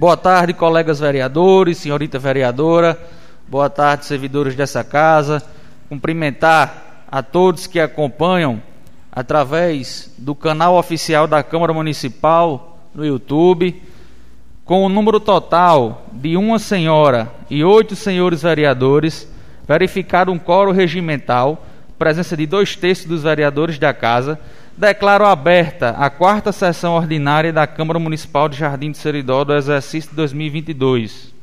Boa tarde, colegas vereadores, senhorita vereadora. Boa tarde, servidores dessa casa. Cumprimentar a todos que acompanham através do canal oficial da Câmara Municipal no YouTube, com o número total de uma senhora e oito senhores vereadores, verificado um coro regimental, presença de dois terços dos vereadores da casa declaro aberta a quarta sessão ordinária da Câmara Municipal de Jardim de Seridó do exercício 2022.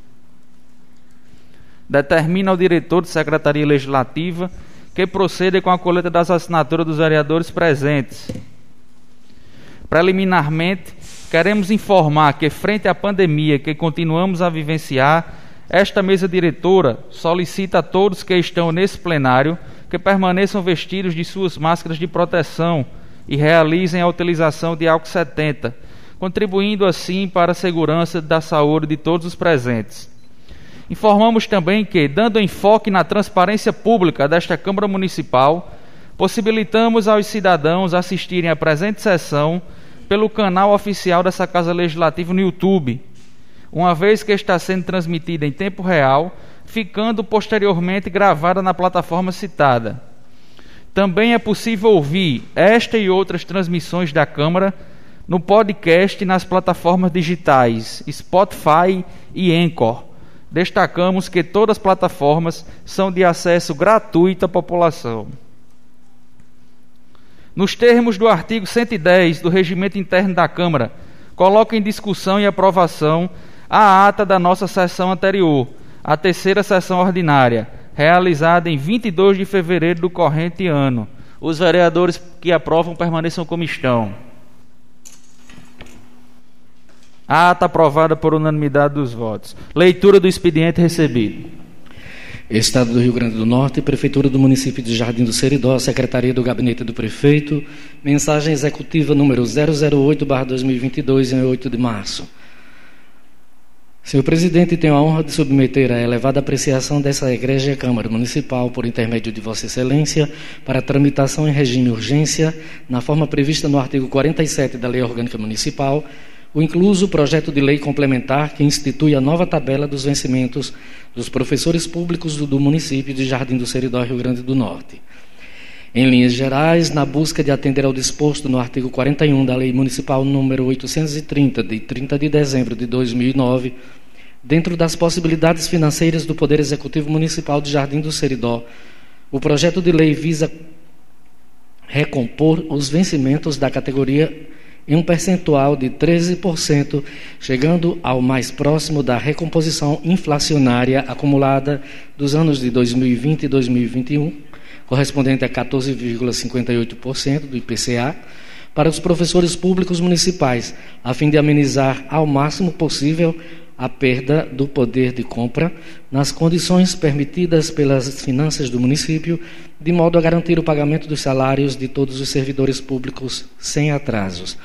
Determina ao diretor de Secretaria Legislativa que proceda com a coleta das assinaturas dos vereadores presentes. Preliminarmente, queremos informar que, frente à pandemia que continuamos a vivenciar, esta mesa diretora solicita a todos que estão nesse plenário que permaneçam vestidos de suas máscaras de proteção e realizem a utilização de álcool 70, contribuindo assim para a segurança da saúde de todos os presentes. Informamos também que, dando enfoque na transparência pública desta Câmara Municipal, possibilitamos aos cidadãos assistirem à presente sessão pelo canal oficial dessa Casa Legislativa no YouTube, uma vez que está sendo transmitida em tempo real, ficando posteriormente gravada na plataforma citada. Também é possível ouvir esta e outras transmissões da Câmara no podcast nas plataformas digitais Spotify e Anchor. Destacamos que todas as plataformas são de acesso gratuito à população. Nos termos do artigo 110 do Regimento Interno da Câmara, coloco em discussão e aprovação a ata da nossa sessão anterior, a terceira sessão ordinária, realizada em 22 de fevereiro do corrente ano. Os vereadores que aprovam permaneçam como estão. ata aprovada por unanimidade dos votos. Leitura do expediente recebido. Estado do Rio Grande do Norte, Prefeitura do Município de Jardim do Seridó, Secretaria do Gabinete do Prefeito, mensagem executiva número 008-2022, em 8 de março. Senhor presidente, tenho a honra de submeter a elevada apreciação dessa Igreja Câmara Municipal, por intermédio de Vossa Excelência, para tramitação em regime urgência, na forma prevista no artigo 47 da Lei Orgânica Municipal, o incluso projeto de lei complementar que institui a nova tabela dos vencimentos dos professores públicos do município de Jardim do Seridó, Rio Grande do Norte. Em linhas gerais, na busca de atender ao disposto no artigo 41 da Lei Municipal número 830, de 30 de dezembro de 2009, dentro das possibilidades financeiras do Poder Executivo Municipal de Jardim do Seridó, o projeto de lei visa recompor os vencimentos da categoria em um percentual de 13%, chegando ao mais próximo da recomposição inflacionária acumulada dos anos de 2020 e 2021, correspondente a 14,58% do IPCA, para os professores públicos municipais, a fim de amenizar ao máximo possível a perda do poder de compra nas condições permitidas pelas finanças do município, de modo a garantir o pagamento dos salários de todos os servidores públicos sem atrasos.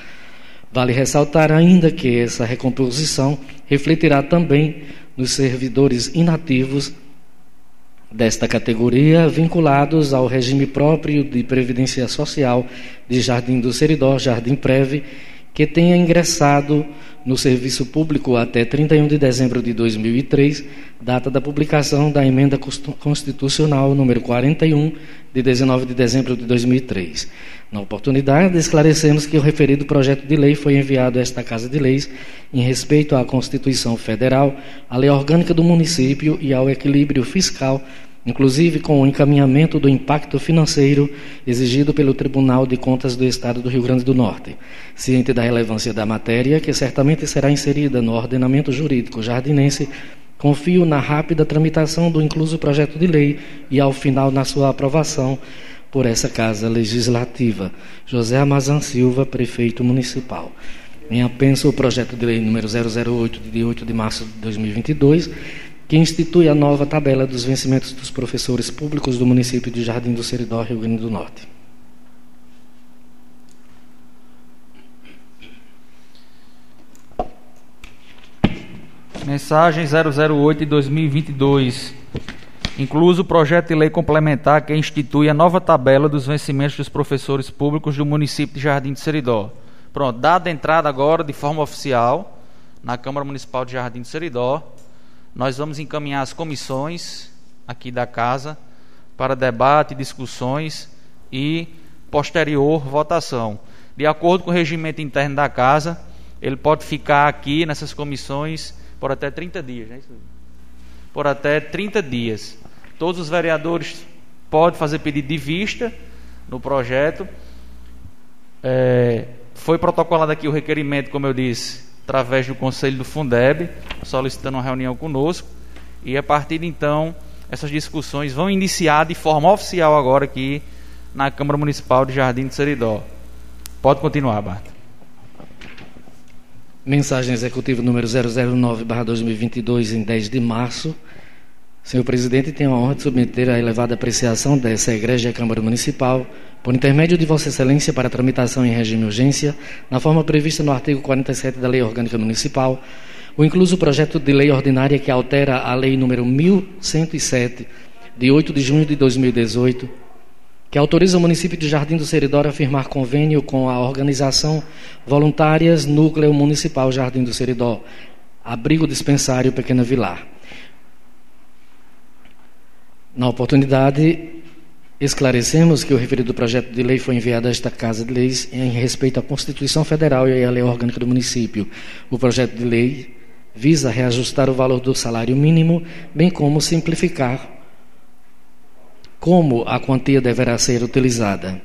Vale ressaltar ainda que essa recomposição refletirá também nos servidores inativos desta categoria vinculados ao regime próprio de previdência social de Jardim do Seridó, Jardim Preve, que tenha ingressado no serviço público até 31 de dezembro de 2003, data da publicação da emenda constitucional número 41 de 19 de dezembro de 2003. Na oportunidade, esclarecemos que o referido projeto de lei foi enviado a esta Casa de Leis em respeito à Constituição Federal, à Lei Orgânica do Município e ao equilíbrio fiscal inclusive com o encaminhamento do impacto financeiro exigido pelo Tribunal de Contas do Estado do Rio Grande do Norte. Ciente da relevância da matéria, que certamente será inserida no ordenamento jurídico jardinense, confio na rápida tramitação do incluso projeto de lei e, ao final, na sua aprovação por essa Casa Legislativa. José Amazan Silva, Prefeito Municipal. Em apenso o projeto de lei número 008, de 8 de março de 2022, que institui a nova tabela dos vencimentos dos professores públicos do município de Jardim do Seridó, Rio Grande do Norte. Mensagem 008 de 2022. Incluso o projeto de lei complementar que institui a nova tabela dos vencimentos dos professores públicos do município de Jardim de Seridó. Pronto, dada a entrada agora de forma oficial na Câmara Municipal de Jardim do Seridó. Nós vamos encaminhar as comissões aqui da casa para debate, discussões e posterior votação. De acordo com o regimento interno da casa, ele pode ficar aqui nessas comissões por até 30 dias, né? Por até 30 dias. Todos os vereadores podem fazer pedido de vista no projeto. É, foi protocolado aqui o requerimento, como eu disse, através do Conselho do Fundeb, solicitando uma reunião conosco. E a partir de então, essas discussões vão iniciar de forma oficial agora aqui na Câmara Municipal de Jardim de Seridó. Pode continuar, Bart. Mensagem executiva número 009/2022 em 10 de março. Senhor presidente, tenho a honra de submeter a elevada apreciação dessa Igreja Câmara Municipal, por intermédio de Vossa Excelência, para tramitação em regime de urgência, na forma prevista no artigo 47 da Lei Orgânica Municipal, o incluso projeto de lei ordinária que altera a Lei número 1107, de 8 de junho de 2018, que autoriza o município de Jardim do Seridó a firmar convênio com a organização Voluntárias Núcleo Municipal Jardim do Seridó, Abrigo Dispensário Pequena Vilar. Na oportunidade, esclarecemos que o referido projeto de lei foi enviado a esta Casa de Leis em respeito à Constituição Federal e à Lei Orgânica do Município. O projeto de lei visa reajustar o valor do salário mínimo, bem como simplificar como a quantia deverá ser utilizada.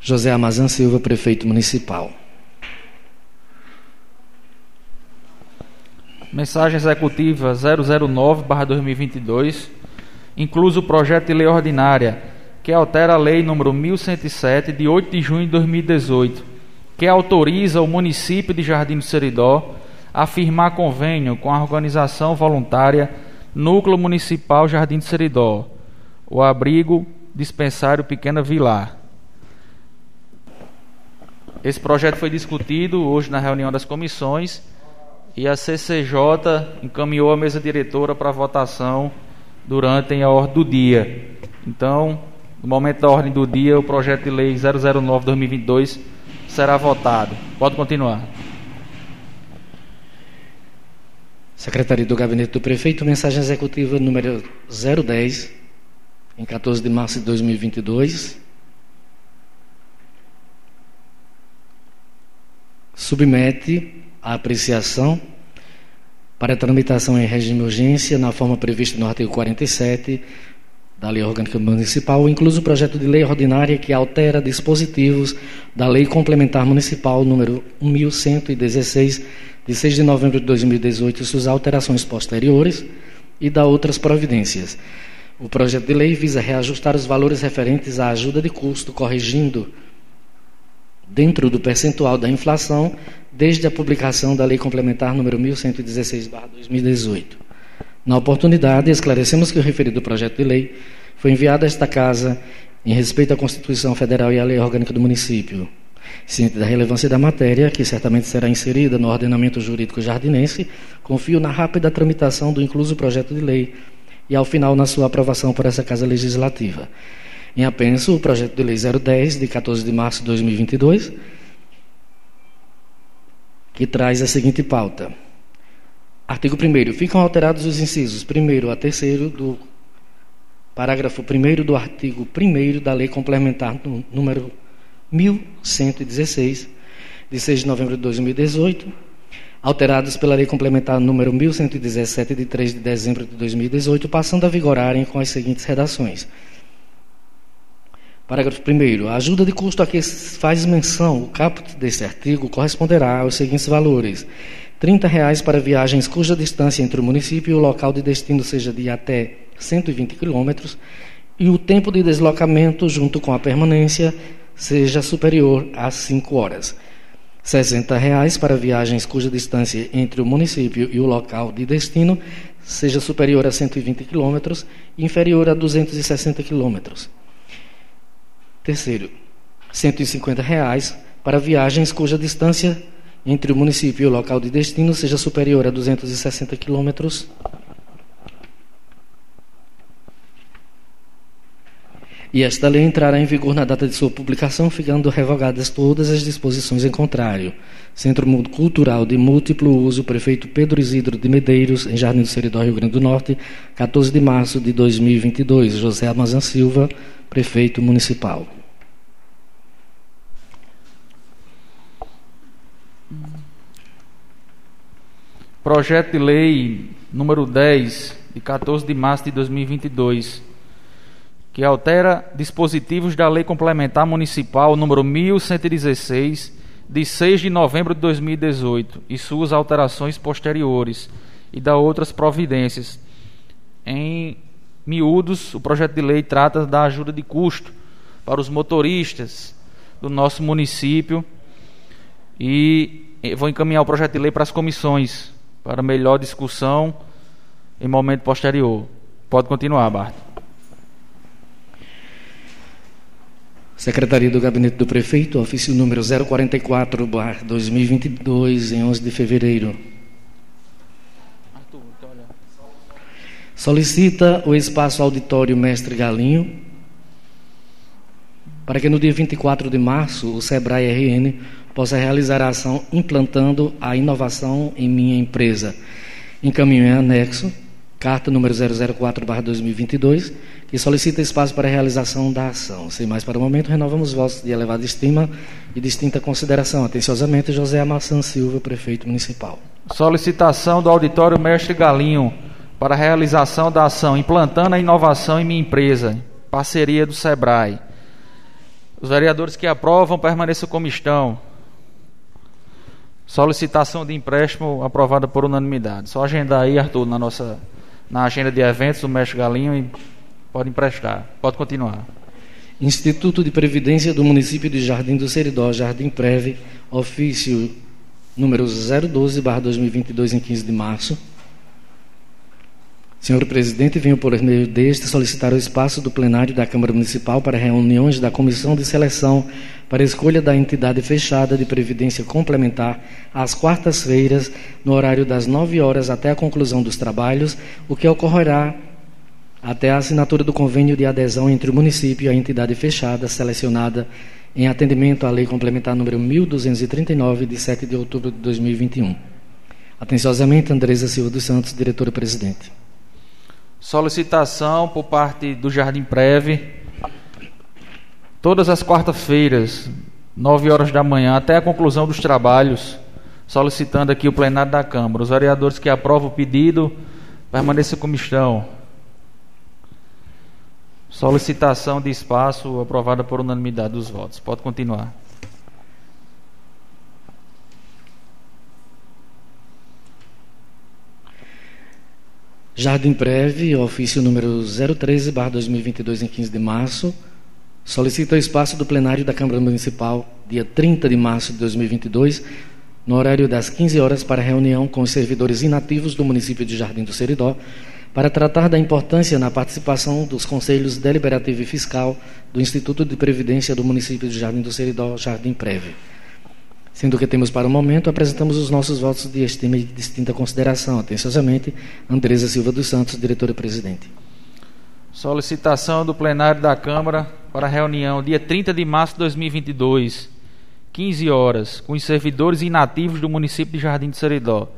José Amazan Silva, prefeito municipal. Mensagem executiva 009/2022 incluso o projeto de lei ordinária, que altera a lei número 1107 de 8 de junho de 2018, que autoriza o município de Jardim do Seridó a firmar convênio com a organização voluntária Núcleo Municipal Jardim do Seridó, o abrigo dispensário Pequena Vilar. Esse projeto foi discutido hoje na reunião das comissões e a CCJ encaminhou a mesa diretora para votação durante a ordem do dia. Então, no momento da ordem do dia, o projeto de lei 009-2022 será votado. Pode continuar. Secretaria do Gabinete do Prefeito, mensagem executiva número 010, em 14 de março de 2022. Submete a apreciação para tramitação em regime de urgência, na forma prevista no artigo 47 da Lei Orgânica Municipal, incluso o projeto de lei ordinária que altera dispositivos da Lei Complementar Municipal número 1116, de 6 de novembro de 2018, e suas alterações posteriores, e da outras providências. O projeto de lei visa reajustar os valores referentes à ajuda de custo, corrigindo dentro do percentual da inflação desde a publicação da Lei Complementar número 1116/2018. Na oportunidade, esclarecemos que o referido projeto de lei foi enviado a esta casa em respeito à Constituição Federal e à Lei Orgânica do Município. Ciente da relevância da matéria, que certamente será inserida no ordenamento jurídico jardinense, confio na rápida tramitação do incluso projeto de lei e, ao final, na sua aprovação por essa Casa Legislativa. Em apenso, o projeto de lei 010, de 14 de março de 2022, que traz a seguinte pauta. Artigo 1 Ficam alterados os incisos 1 a 3 do parágrafo 1 do artigo 1 da Lei Complementar número 1116, de 6 de novembro de 2018, alterados pela Lei Complementar número 1117, de 3 de dezembro de 2018, passando a vigorarem com as seguintes redações. Parágrafo 1. A ajuda de custo a que faz menção o caput deste artigo corresponderá aos seguintes valores: 30 reais para viagens cuja distância entre o município e o local de destino seja de até 120 quilômetros e o tempo de deslocamento junto com a permanência seja superior a 5 horas. 60 reais para viagens cuja distância entre o município e o local de destino seja superior a 120 quilômetros e inferior a 260 quilômetros. Terceiro, 150 reais para viagens cuja distância entre o município e o local de destino seja superior a 260 quilômetros. e esta lei entrará em vigor na data de sua publicação, ficando revogadas todas as disposições em contrário. Centro Cultural de Múltiplo Uso, Prefeito Pedro Isidro de Medeiros, em Jardim do Seridó, Rio Grande do Norte, 14 de março de 2022. José Amazan Silva, Prefeito Municipal. Projeto de Lei número 10, de 14 de março de 2022 que altera dispositivos da Lei Complementar Municipal número 1116, de 6 de novembro de 2018, e suas alterações posteriores, e da outras providências. Em miúdos, o projeto de lei trata da ajuda de custo para os motoristas do nosso município e vou encaminhar o projeto de lei para as comissões para melhor discussão em momento posterior. Pode continuar, Bart. Secretaria do Gabinete do Prefeito, ofício número 044, 2022, em 11 de fevereiro. Solicita o espaço auditório Mestre Galinho para que no dia 24 de março o Sebrae RN possa realizar a ação implantando a inovação em minha empresa. Encaminho em anexo, carta número 004-2022 que solicita espaço para a realização da ação. Sem mais para o momento, renovamos votos de elevada estima e distinta consideração. Atenciosamente, José Amassan Silva, prefeito municipal. Solicitação do auditório Mestre Galinho para a realização da ação Implantando a Inovação em Minha Empresa, parceria do SEBRAE. Os vereadores que aprovam permaneçam como estão. Solicitação de empréstimo aprovada por unanimidade. Só agendar aí, Arthur, na nossa na agenda de eventos do Mestre Galinho e Pode emprestar. Pode continuar. Instituto de Previdência do Município de Jardim do Seridó, Jardim Preve, ofício número 012-2022, em 15 de março. Senhor presidente, venho por meio deste solicitar o espaço do plenário da Câmara Municipal para reuniões da Comissão de Seleção para escolha da entidade fechada de previdência complementar às quartas-feiras, no horário das 9 horas até a conclusão dos trabalhos, o que ocorrerá até a assinatura do convênio de adesão entre o município e a entidade fechada selecionada em atendimento à Lei Complementar número 1239, de 7 de outubro de 2021. Atenciosamente, Andresa Silva dos Santos, diretora-presidente. Solicitação por parte do Jardim Preve, todas as quartas-feiras, 9 horas da manhã, até a conclusão dos trabalhos, solicitando aqui o plenário da Câmara. Os vereadores que aprovam o pedido permaneçam como estão. Solicitação de espaço aprovada por unanimidade dos votos. Pode continuar. Jardim Preve, ofício número 013, 2022, em 15 de março, solicita o espaço do plenário da Câmara Municipal, dia 30 de março de 2022, no horário das 15 horas, para reunião com os servidores inativos do município de Jardim do Seridó, para tratar da importância na participação dos conselhos deliberativo e fiscal do Instituto de Previdência do município de Jardim do Seridó, Jardim Prévio. Sendo que temos para o momento, apresentamos os nossos votos de estima e de distinta consideração. Atenciosamente, Andresa Silva dos Santos, diretora-presidente. Solicitação do plenário da Câmara para reunião dia 30 de março de 2022, 15 horas, com os servidores inativos do município de Jardim do Seridó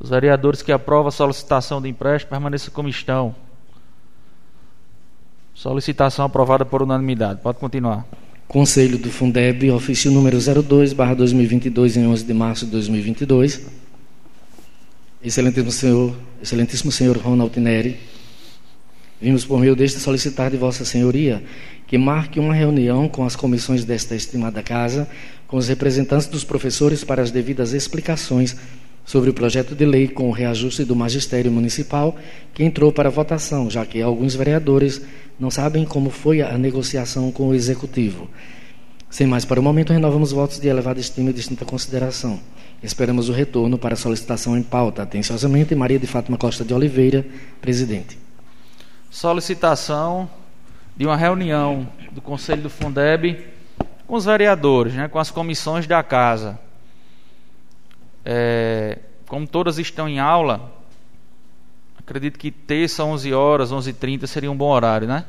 os vereadores que aprovam a solicitação de empréstimo permaneçam como estão. Solicitação aprovada por unanimidade. Pode continuar. Conselho do Fundeb, ofício número 02, barra 2022, em 11 de março de 2022. Excelentíssimo senhor, excelentíssimo senhor Ronald Neri, vimos por meio deste solicitar de vossa senhoria que marque uma reunião com as comissões desta estimada casa, com os representantes dos professores para as devidas explicações sobre o projeto de lei com o reajuste do magistério municipal que entrou para votação, já que alguns vereadores não sabem como foi a negociação com o executivo. Sem mais para o momento, renovamos votos de elevada estima e distinta consideração. Esperamos o retorno para a solicitação em pauta. Atenciosamente, Maria de Fátima Costa de Oliveira, presidente. Solicitação de uma reunião do Conselho do Fundeb com os vereadores, né, com as comissões da casa é, como todas estão em aula, acredito que terça, 11 horas, 11h30 seria um bom horário, né?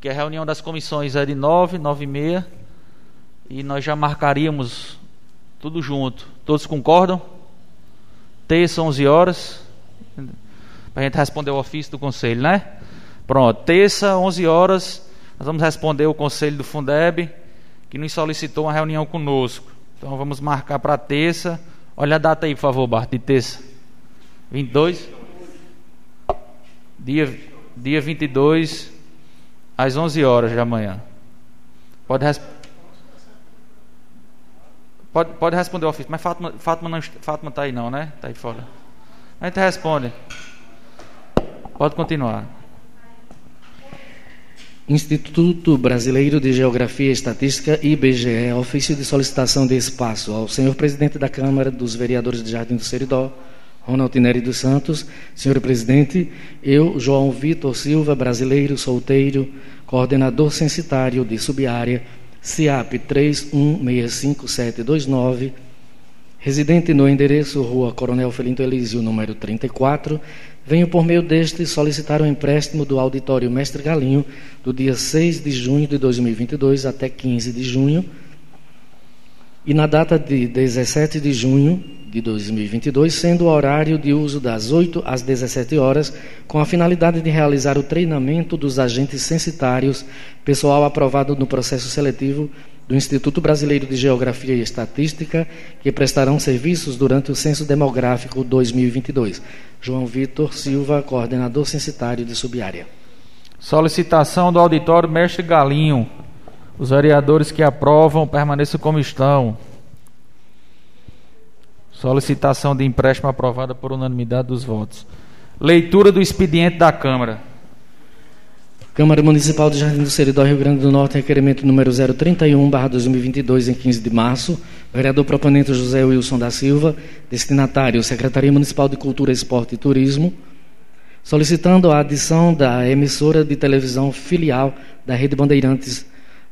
que a reunião das comissões é de 9, 9 e meia, e nós já marcaríamos tudo junto. Todos concordam? Terça, 11 horas, para a gente responder o ofício do conselho, né? Pronto, terça, 11 horas, nós vamos responder o conselho do Fundeb, que nos solicitou uma reunião conosco. Então vamos marcar para terça. Olha a data aí, por favor, Bart, de terça. 22? Dia, dia 22, às 11 horas da manhã. Pode, res... pode, pode responder o ofício, mas Fátima, Fátima Fátima está aí não, né? Está aí fora. A gente responde. Pode continuar. Instituto Brasileiro de Geografia e Estatística, IBGE, ofício de solicitação de espaço ao senhor presidente da Câmara dos Vereadores de Jardim do Seridó, Ronald Neri dos Santos. Senhor presidente, eu, João Vitor Silva, brasileiro, solteiro, coordenador censitário de subárea, CIAP 3165729, residente no endereço Rua Coronel Felinto Elísio, número 34, venho por meio deste solicitar o um empréstimo do auditório Mestre Galinho do dia 6 de junho de 2022 até 15 de junho e na data de 17 de junho de 2022, sendo o horário de uso das 8 às 17 horas, com a finalidade de realizar o treinamento dos agentes censitários, pessoal aprovado no processo seletivo do Instituto Brasileiro de Geografia e Estatística, que prestarão serviços durante o Censo Demográfico 2022. João Vitor Silva, coordenador censitário de subárea. Solicitação do auditório Mestre Galinho. Os vereadores que aprovam permaneçam como estão. Solicitação de empréstimo aprovada por unanimidade dos votos. Leitura do expediente da Câmara. Câmara Municipal de Jardim do Seridó, Rio Grande do Norte, requerimento número 031/2022 em 15 de março. Vereador proponente José Wilson da Silva, destinatário Secretaria Municipal de Cultura, Esporte e Turismo, solicitando a adição da emissora de televisão filial da Rede Bandeirantes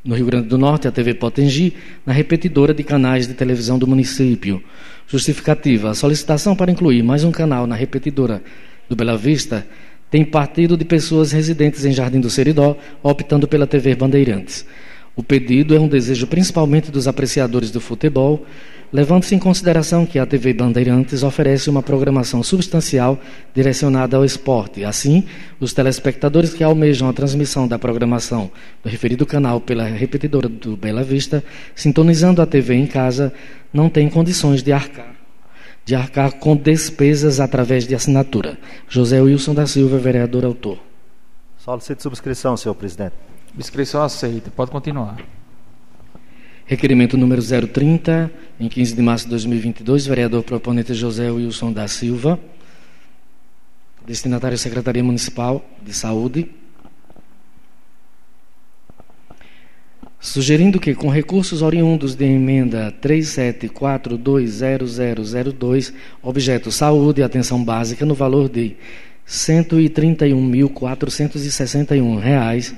no Rio Grande do Norte, a TV Potengi, na repetidora de canais de televisão do município. Justificativa: a solicitação para incluir mais um canal na repetidora do Bela Vista tem partido de pessoas residentes em Jardim do Seridó, optando pela TV Bandeirantes. O pedido é um desejo principalmente dos apreciadores do futebol, levando-se em consideração que a TV Bandeirantes oferece uma programação substancial direcionada ao esporte. Assim, os telespectadores que almejam a transmissão da programação do referido canal pela repetidora do Bela Vista, sintonizando a TV em casa, não têm condições de arcar de arcar com despesas através de assinatura. José Wilson da Silva, vereador autor. Solicito subscrição, senhor presidente. Subscrição aceita. Pode continuar. Requerimento número 030, em 15 de março de 2022, vereador proponente José Wilson da Silva, destinatário Secretaria Municipal de Saúde, sugerindo que, com recursos oriundos de emenda 37420002, objeto saúde e atenção básica, no valor de R$ 131.461,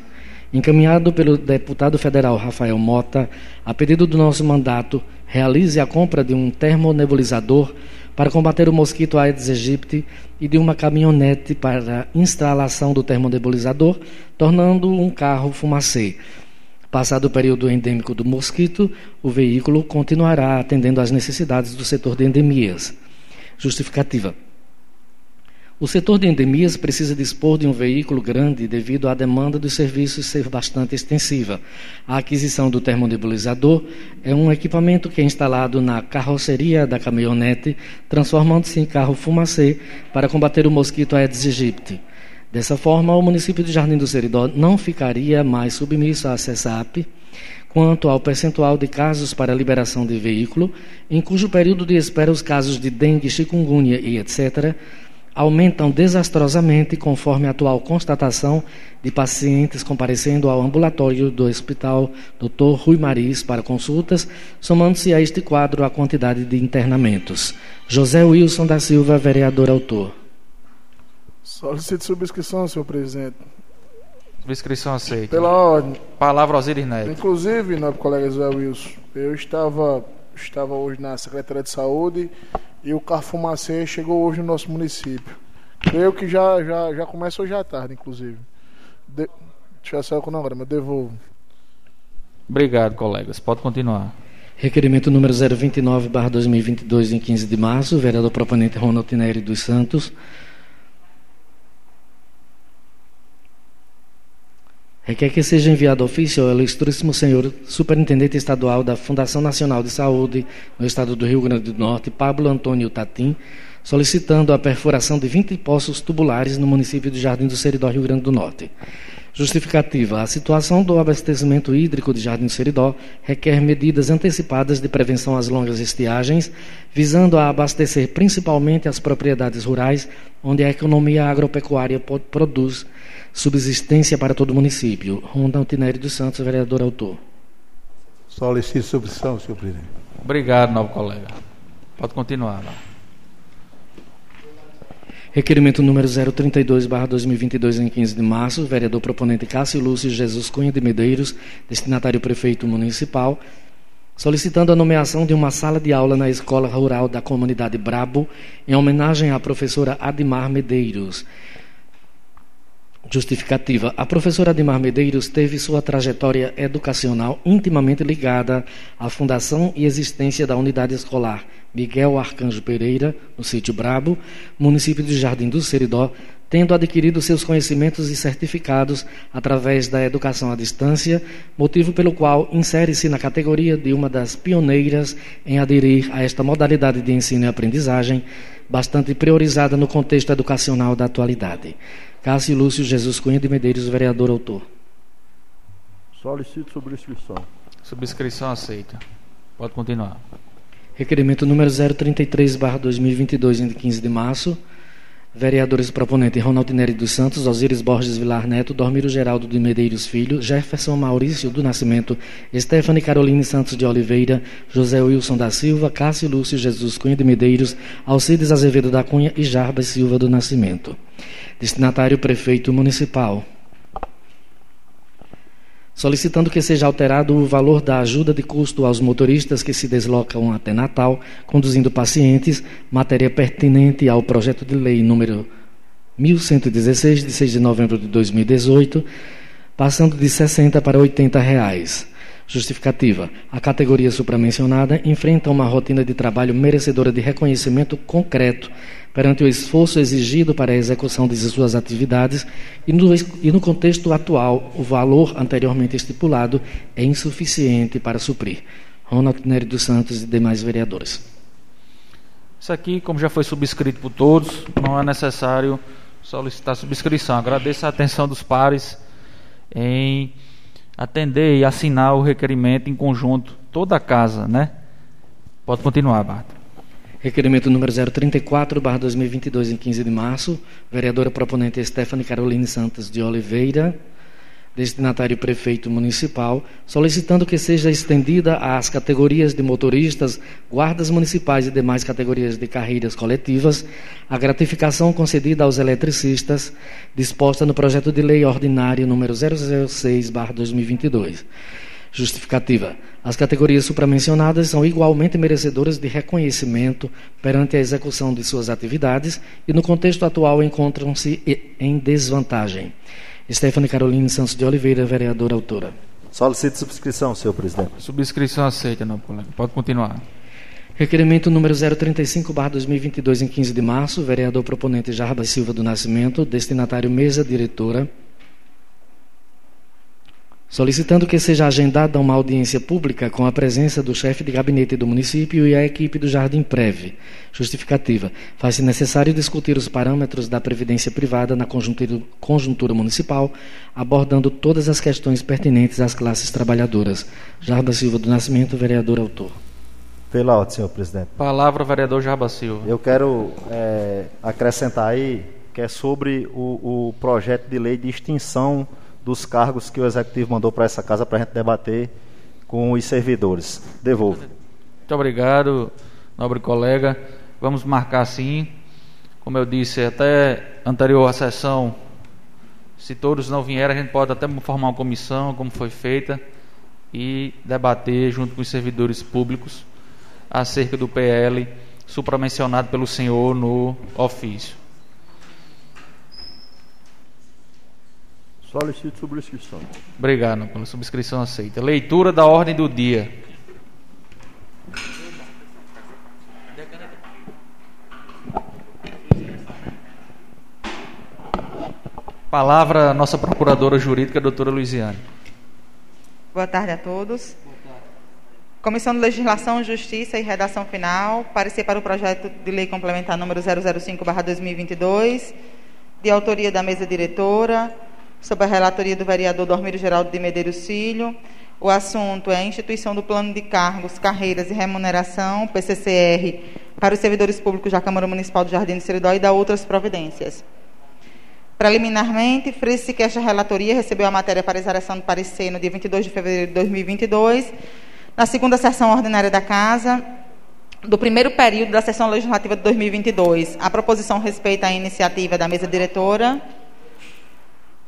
encaminhado pelo deputado federal Rafael Mota, a pedido do nosso mandato, realize a compra de um termonebulizador para combater o mosquito Aedes aegypti e de uma caminhonete para instalação do termonebulizador, tornando um carro fumacê. Passado o período endêmico do mosquito, o veículo continuará atendendo às necessidades do setor de endemias. Justificativa. O setor de endemias precisa dispor de um veículo grande devido à demanda dos serviços ser bastante extensiva. A aquisição do termonebulizador é um equipamento que é instalado na carroceria da caminhonete, transformando-se em carro fumacê para combater o mosquito Aedes aegypti. Dessa forma, o município de Jardim do Seridó não ficaria mais submisso à CESAP quanto ao percentual de casos para liberação de veículo, em cujo período de espera os casos de dengue, chikungunya e etc aumentam desastrosamente conforme a atual constatação de pacientes comparecendo ao ambulatório do Hospital Dr. Rui Maris para consultas, somando-se a este quadro a quantidade de internamentos. José Wilson da Silva, vereador autor. Solicito subscrição, senhor presidente. Subscrição aceita. Pela ordem. Palavra Osiris Neto. Inclusive, nobre colega José Wilson, eu estava, estava hoje na Secretaria de Saúde e o carro fumacê chegou hoje no nosso município. Creio que já, já, já começa hoje à tarde, inclusive. De... Já saiu o cronograma, devolvo. Obrigado, colegas. Pode continuar. Requerimento número 029-2022, em 15 de março, vereador proponente Ronald Tineri dos Santos. Requer que seja enviado ofício ao ilustríssimo senhor superintendente estadual da Fundação Nacional de Saúde no estado do Rio Grande do Norte, Pablo Antônio Tatim, solicitando a perfuração de 20 poços tubulares no município de Jardim do Seridó, Rio Grande do Norte. Justificativa: a situação do abastecimento hídrico de Jardim Seridó requer medidas antecipadas de prevenção às longas estiagens, visando a abastecer principalmente as propriedades rurais, onde a economia agropecuária produz subsistência para todo o município. Ronda Altineri dos Santos, vereador autor. Solicito substituição, senhor presidente. Obrigado, novo colega. Pode continuar. Lá. Requerimento número 032-2022, em 15 de março, vereador proponente Cássio Lúcio Jesus Cunha de Medeiros, destinatário prefeito municipal, solicitando a nomeação de uma sala de aula na escola rural da comunidade Brabo, em homenagem à professora Admar Medeiros. Justificativa. A professora Admar Medeiros teve sua trajetória educacional intimamente ligada à fundação e existência da unidade escolar Miguel Arcanjo Pereira, no sítio Brabo, município de Jardim do Seridó, tendo adquirido seus conhecimentos e certificados através da educação à distância, motivo pelo qual insere-se na categoria de uma das pioneiras em aderir a esta modalidade de ensino e aprendizagem, bastante priorizada no contexto educacional da atualidade. Cássio Lúcio Jesus Cunha de Medeiros, vereador autor. Solicito subscrição. Subscrição aceita. Pode continuar. Requerimento número 033/2022, de 15 de março. Vereadores proponentes Ronaldo Neri dos Santos, Osíris Borges Vilar Neto, Dormiro Geraldo de Medeiros Filho, Jefferson Maurício do Nascimento, Stephanie Caroline Santos de Oliveira, José Wilson da Silva, Cássio Lúcio Jesus Cunha de Medeiros, Alcides Azevedo da Cunha e Jarbas Silva do Nascimento. Destinatário Prefeito Municipal. Solicitando que seja alterado o valor da ajuda de custo aos motoristas que se deslocam até Natal, conduzindo pacientes, matéria pertinente ao projeto de lei número 1116, de 6 de novembro de 2018, passando de 60 para 80 reais. Justificativa: a categoria supramencionada enfrenta uma rotina de trabalho merecedora de reconhecimento concreto perante o esforço exigido para a execução de suas atividades e no, e no contexto atual, o valor anteriormente estipulado é insuficiente para suprir. Ronald Nery dos Santos e demais vereadores. Isso aqui, como já foi subscrito por todos, não é necessário solicitar subscrição. Agradeço a atenção dos pares em atender e assinar o requerimento em conjunto, toda a casa, né? Pode continuar, Bata. Requerimento número 034, barra 2022, em 15 de março. Vereadora proponente Stephanie Caroline Santos de Oliveira, destinatário prefeito municipal, solicitando que seja estendida às categorias de motoristas, guardas municipais e demais categorias de carreiras coletivas a gratificação concedida aos eletricistas disposta no projeto de lei ordinário número 006/2022. Justificativa: as categorias supramencionadas são igualmente merecedoras de reconhecimento perante a execução de suas atividades e no contexto atual encontram-se em desvantagem. Stephanie Caroline Santos de Oliveira, vereadora autora. Solicito subscrição, senhor presidente. Subscrição aceita, não, colega. Pode continuar. Requerimento número 035/2022 em 15 de março, vereador proponente Jarbas Silva do Nascimento, destinatário mesa diretora solicitando que seja agendada uma audiência pública com a presença do chefe de gabinete do município e a equipe do Jardim Preve. Justificativa: faz-se necessário discutir os parâmetros da previdência privada na conjuntura, conjuntura, municipal, abordando todas as questões pertinentes às classes trabalhadoras. Jarba Silva do Nascimento, vereador autor. Pela ordem, senhor presidente. Palavra, vereador Jarba Silva. Eu quero é, acrescentar aí que é sobre o, o projeto de lei de extinção dos cargos que o executivo mandou para essa casa para a gente debater com os servidores. Devolvo. Muito obrigado, nobre colega. Vamos marcar sim. Como eu disse, até anterior à sessão, se todos não vierem, a gente pode até formar uma comissão, como foi feita, e debater junto com os servidores públicos acerca do PL supramencionado pelo senhor no ofício. Solicito subscrição. Obrigado pela subscrição aceita. Leitura da ordem do dia. Palavra nossa procuradora jurídica, doutora Luiziane. Boa tarde a todos. Comissão de Legislação, Justiça e Redação Final, parecer para o projeto de lei complementar número 005/2022, de autoria da mesa diretora, sob a relatoria do vereador Dormiro Geraldo de Medeiros Filho. O assunto é a instituição do Plano de Cargos, Carreiras e Remuneração, PCCR, para os servidores públicos da Câmara Municipal do Jardim do Seridó e da outras providências. Preliminarmente, frise que esta relatoria recebeu a matéria para exaração do parecer no dia 22 de fevereiro de 2022, na segunda sessão ordinária da Casa, do primeiro período da sessão legislativa de 2022. A proposição respeita a iniciativa da mesa diretora,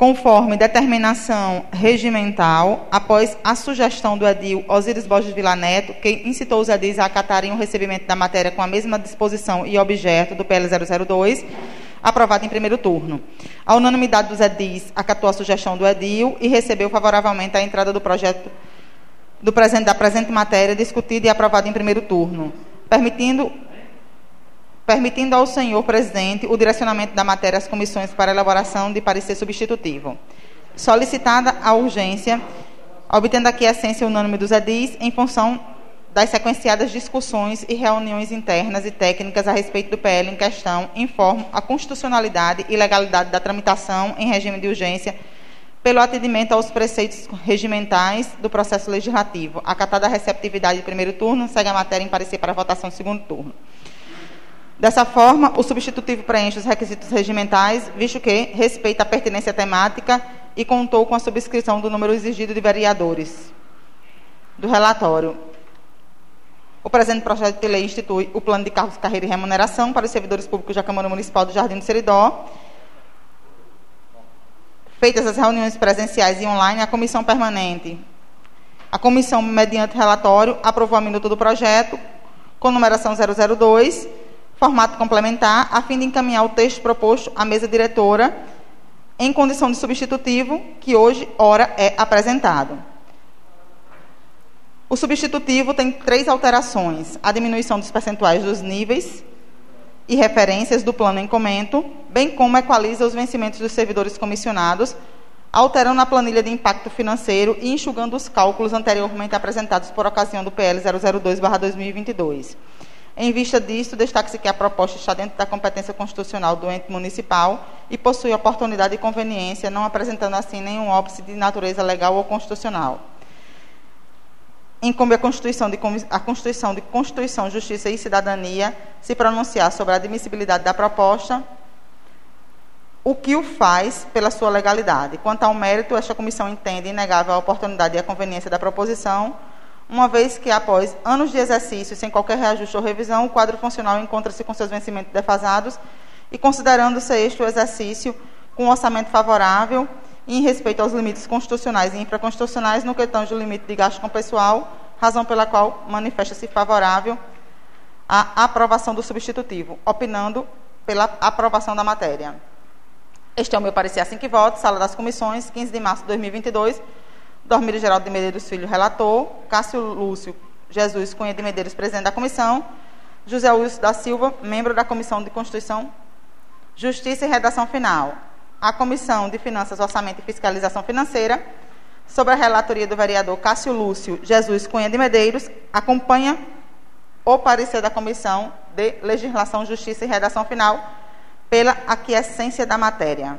conforme determinação regimental, após a sugestão do edil Osíris Borges Vila Neto, que incitou os edis a acatarem o recebimento da matéria com a mesma disposição e objeto do PL 002, aprovado em primeiro turno. A unanimidade dos edis acatou a sugestão do edil e recebeu favoravelmente a entrada do projeto do presente, da presente matéria discutida e aprovada em primeiro turno, permitindo permitindo ao senhor presidente o direcionamento da matéria às comissões para elaboração de parecer substitutivo. Solicitada a urgência, obtendo aqui a essência unânime dos edis, em função das sequenciadas discussões e reuniões internas e técnicas a respeito do PL em questão, informo a constitucionalidade e legalidade da tramitação em regime de urgência pelo atendimento aos preceitos regimentais do processo legislativo. Acatada a receptividade de primeiro turno, segue a matéria em parecer para votação de segundo turno. Dessa forma, o substitutivo preenche os requisitos regimentais, visto que respeita a pertinência temática e contou com a subscrição do número exigido de vereadores. Do relatório. O presente projeto de lei institui o plano de cargos, carreira e remuneração para os servidores públicos da Câmara Municipal do Jardim do Seridó. Feitas as reuniões presenciais e online, a comissão permanente. A comissão, mediante relatório, aprovou a minuta do projeto, com numeração 002, formato complementar, a fim de encaminhar o texto proposto à mesa diretora, em condição de substitutivo, que hoje, ora, é apresentado. O substitutivo tem três alterações: a diminuição dos percentuais dos níveis e referências do plano em comento, bem como equaliza os vencimentos dos servidores comissionados, alterando a planilha de impacto financeiro e enxugando os cálculos anteriormente apresentados por ocasião do PL 002/2022. Em vista disso, destaque-se que a proposta está dentro da competência constitucional do ente municipal e possui oportunidade e conveniência, não apresentando assim nenhum óbice de natureza legal ou constitucional. Incumbe a Constituição, de, a Constituição de Constituição, Justiça e Cidadania se pronunciar sobre a admissibilidade da proposta, o que o faz pela sua legalidade. Quanto ao mérito, esta comissão entende inegável a oportunidade e a conveniência da proposição, uma vez que, após anos de exercício sem qualquer reajuste ou revisão, o quadro funcional encontra-se com seus vencimentos defasados e, considerando-se este o exercício com um orçamento favorável em respeito aos limites constitucionais e infraconstitucionais no que tange o limite de gasto com pessoal, razão pela qual manifesta-se favorável à aprovação do substitutivo, opinando pela aprovação da matéria. Este é o meu parecer assim que voto, Sala das Comissões, 15 de março de 2022, Dormir Geraldo de Medeiros Filho, relator. Cássio Lúcio Jesus Cunha de Medeiros, presidente da comissão. José Wilson da Silva, membro da Comissão de Constituição, Justiça e Redação Final. A Comissão de Finanças, Orçamento e Fiscalização Financeira, sob a relatoria do vereador Cássio Lúcio Jesus Cunha de Medeiros, acompanha o parecer da Comissão de Legislação, Justiça e Redação Final pela aquiescência da matéria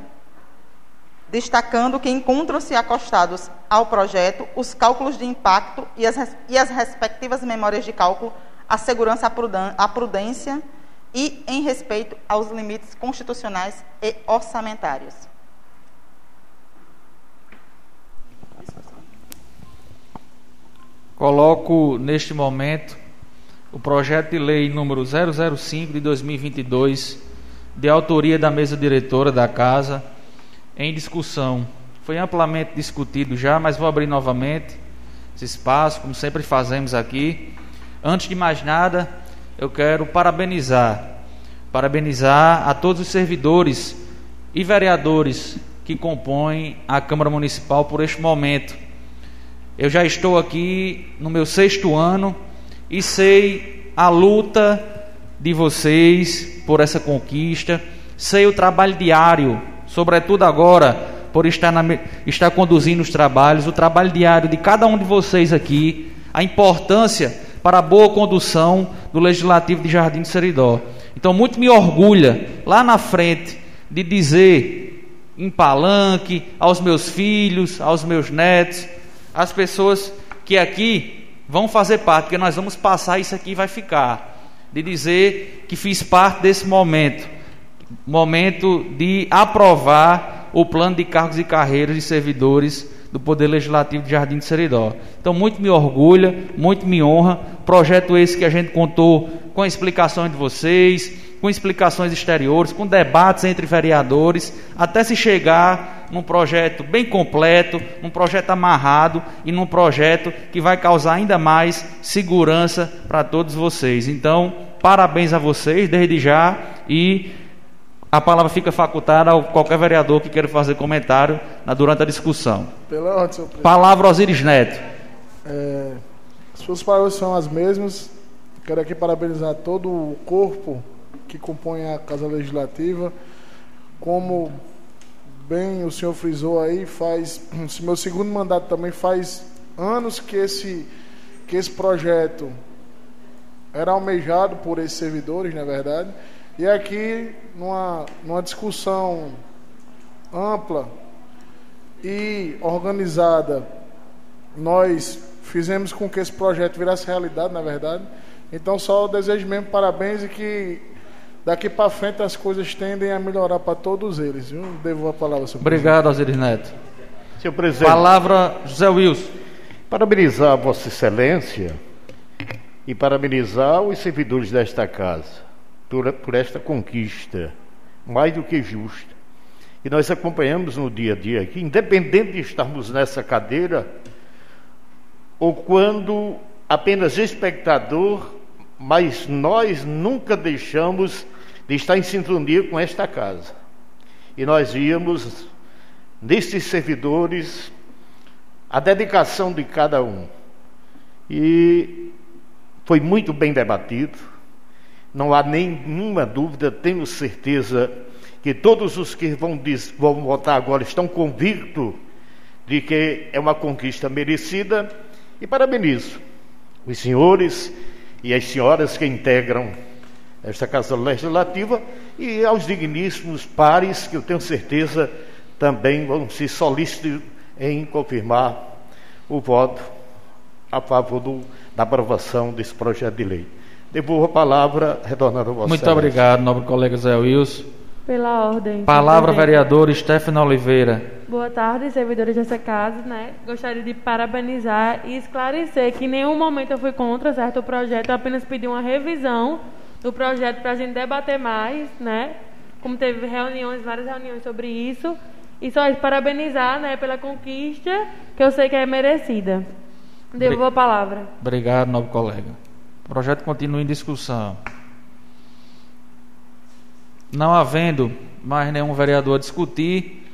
destacando que encontram-se acostados ao projeto os cálculos de impacto e as, e as respectivas memórias de cálculo, a segurança, a prudência e em respeito aos limites constitucionais e orçamentários. Coloco neste momento o projeto de lei número 005 de 2022, de autoria da mesa diretora da Casa em discussão. Foi amplamente discutido já, mas vou abrir novamente esse espaço, como sempre fazemos aqui. Antes de mais nada, eu quero parabenizar, parabenizar a todos os servidores e vereadores que compõem a Câmara Municipal por este momento. Eu já estou aqui no meu sexto ano e sei a luta de vocês por essa conquista, sei o trabalho diário, sobretudo agora, por estar, na, estar conduzindo os trabalhos, o trabalho diário de cada um de vocês aqui, a importância para a boa condução do Legislativo de Jardim de Seridó. Então, muito me orgulha lá na frente de dizer em palanque aos meus filhos, aos meus netos, às pessoas que aqui vão fazer parte, porque nós vamos passar isso aqui e vai ficar, de dizer que fiz parte desse momento, momento de aprovar o plano de cargos e carreiras de servidores do Poder Legislativo de Jardim de Seridó. Então, muito me orgulha, muito me honra. Projeto esse que a gente contou com a explicação de vocês, com explicações exteriores, com debates entre vereadores, até se chegar num projeto bem completo, num projeto amarrado e num projeto que vai causar ainda mais segurança para todos vocês. Então, parabéns a vocês desde já e a palavra fica facultada a qualquer vereador que queira fazer comentário na, durante a discussão. Pela ordem, senhor presidente. Palavra Osiris Neto. É, as suas palavras são as mesmas. Quero aqui parabenizar todo o corpo que compõe a Casa Legislativa. Como bem o senhor frisou aí, faz meu segundo mandato também faz anos que esse que esse projeto era almejado por esses servidores, na verdade. E aqui, numa, numa discussão ampla e organizada, nós fizemos com que esse projeto virasse realidade, na verdade. Então, só desejo mesmo parabéns e que daqui para frente as coisas tendem a melhorar para todos eles. Viu? Devo a palavra, senhor Obrigado, Osiris Neto. Senhor presidente, Palavra José Wilson. parabenizar a Vossa Excelência e parabenizar os servidores desta casa por, por esta conquista, mais do que justa. E nós acompanhamos no dia a dia aqui, independente de estarmos nessa cadeira, ou quando apenas espectador, mas nós nunca deixamos de estar em sintonia com esta casa. E nós víamos nesses servidores a dedicação de cada um. E foi muito bem debatido, não há nenhuma dúvida, tenho certeza que todos os que vão, vão votar agora estão convictos de que é uma conquista merecida e parabenizo os senhores e as senhoras que integram esta Casa Legislativa e aos digníssimos pares que eu tenho certeza também vão se solicitar em confirmar o voto a favor do, da aprovação desse projeto de lei. Devolvo a palavra, retornando a você. Muito obrigado, nobre colega Zé Wilson. Pela ordem. Palavra, presidente. vereador Stefano Oliveira. Boa tarde, servidores dessa casa, né? Gostaria de parabenizar e esclarecer que em nenhum momento eu fui contra, certo, o projeto, eu apenas pedi uma revisão do projeto para a gente debater mais, né? Como teve reuniões, várias reuniões sobre isso. E só parabenizar, né, pela conquista, que eu sei que é merecida. Devolvo a palavra. Obrigado, nobre colega. O projeto continua em discussão. Não havendo mais nenhum vereador a discutir,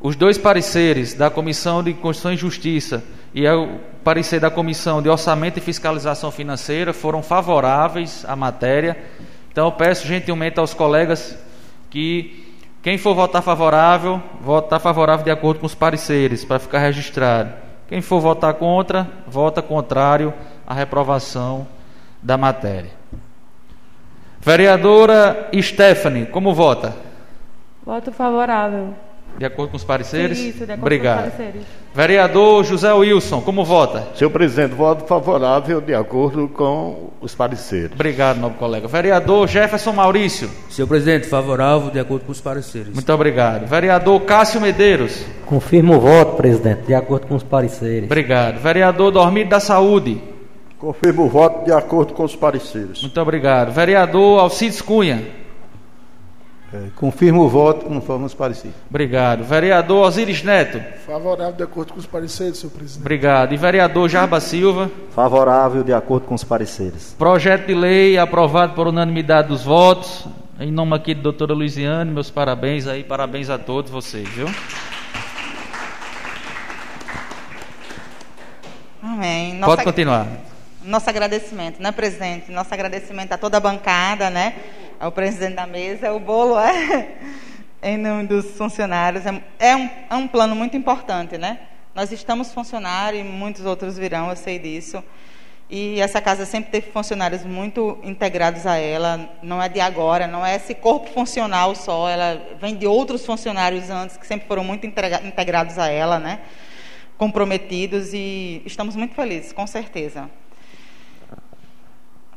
os dois pareceres da Comissão de Constituição e Justiça e o parecer da Comissão de Orçamento e Fiscalização Financeira foram favoráveis à matéria. Então peço gentilmente aos colegas que quem for votar favorável, votar favorável de acordo com os pareceres, para ficar registrado. Quem for votar contra, vota contrário à reprovação da matéria. Vereadora Stephanie, como vota? Voto favorável. De acordo com os pareceres? Isso, de acordo Obrigado. com os pareceres. Vereador José Wilson, como vota? Senhor presidente, voto favorável de acordo com os pareceres. Obrigado, nobre colega. Vereador Jefferson Maurício. Senhor presidente, favorável de acordo com os pareceres. Muito obrigado. Vereador Cássio Medeiros. Confirmo o voto, presidente, de acordo com os pareceres. Obrigado. Vereador Dormido da Saúde. Confirmo o voto de acordo com os pareceres. Muito obrigado. Vereador Alcides Cunha. É, confirmo o voto conforme os pareceres. Obrigado. Vereador Osiris Neto. Favorável de acordo com os pareceres, senhor presidente. Obrigado. E vereador Jarba Silva. Favorável de acordo com os pareceres. Projeto de lei aprovado por unanimidade dos votos. Em nome aqui da doutora Luiziane, meus parabéns aí, parabéns a todos vocês, viu? Amém. Pode continuar. Nosso agradecimento, né, presidente? Nosso agradecimento a toda a bancada, né? Ao presidente da mesa, o bolo é em nome dos funcionários. É, é, um, é um plano muito importante, né? Nós estamos funcionários e muitos outros virão, eu sei disso. E essa casa sempre teve funcionários muito integrados a ela, não é de agora, não é esse corpo funcional só, ela vem de outros funcionários antes que sempre foram muito integrados a ela, né? Comprometidos e estamos muito felizes, com certeza.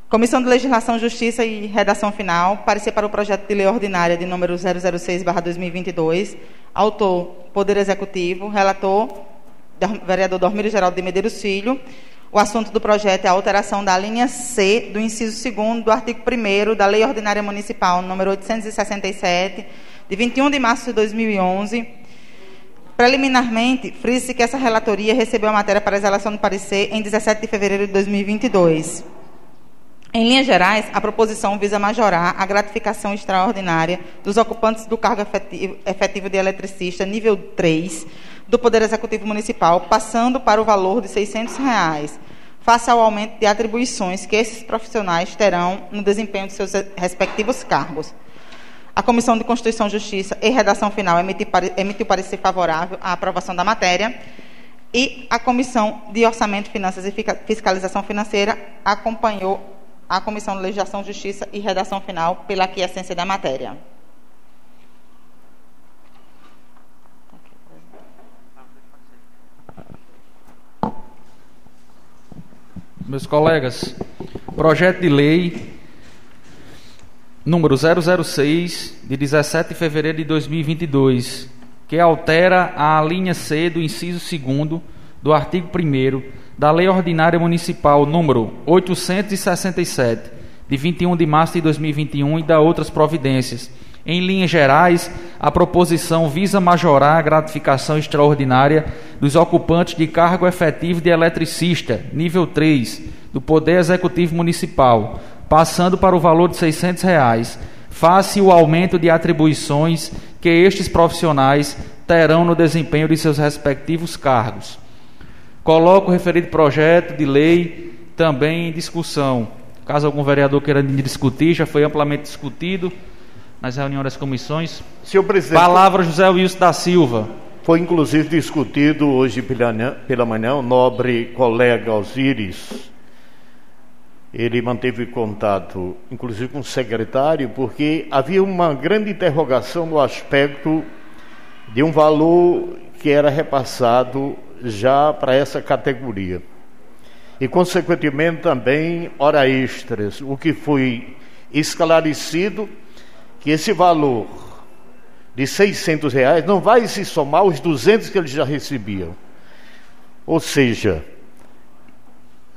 Comissão de Legislação, Justiça e Redação Final, parecer para o projeto de lei ordinária de número 006/2022. Autor: Poder Executivo. Relator: vereador Dormírio Geraldo de Medeiros Filho. O assunto do projeto é a alteração da linha C do inciso 2 do artigo 1 da Lei Ordinária Municipal número 867, de 21 de março de 2011. Preliminarmente, frise-se que essa relatoria recebeu a matéria para exalação do parecer em 17 de fevereiro de 2022. Em linhas gerais, a proposição visa majorar a gratificação extraordinária dos ocupantes do cargo efetivo, de eletricista nível 3 do Poder Executivo Municipal, passando para o valor de 600 reais, face ao aumento de atribuições que esses profissionais terão no desempenho de seus respectivos cargos. A Comissão de Constituição, Justiça e Redação Final emitiu parecer favorável à aprovação da matéria e a Comissão de Orçamento, Finanças e Fiscalização Financeira acompanhou à Comissão de Legislação, Justiça e Redação Final pela aquiescência da matéria. Meus colegas, projeto de lei número 006 de 17 de fevereiro de 2022, que altera a linha C do inciso 2 do artigo 1 da Lei Ordinária Municipal número 867, de 21 de março de 2021 e da outras providências. Em linhas gerais, a proposição visa majorar a gratificação extraordinária dos ocupantes de cargo efetivo de eletricista, nível 3, do Poder Executivo Municipal, passando para o valor de 600 reais, face o aumento de atribuições que estes profissionais terão no desempenho de seus respectivos cargos. Coloco o referido projeto de lei também em discussão. Caso algum vereador queira discutir, já foi amplamente discutido nas reuniões das comissões. Senhor presidente. Palavra José Wilson da Silva. Foi inclusive discutido hoje pela manhã o nobre colega Osíris. Ele manteve contato, inclusive com o secretário, porque havia uma grande interrogação no aspecto de um valor que era repassado já para essa categoria. E, consequentemente, também hora extras, o que foi esclarecido que esse valor de 600 reais não vai se somar aos 200 que eles já recebiam. Ou seja,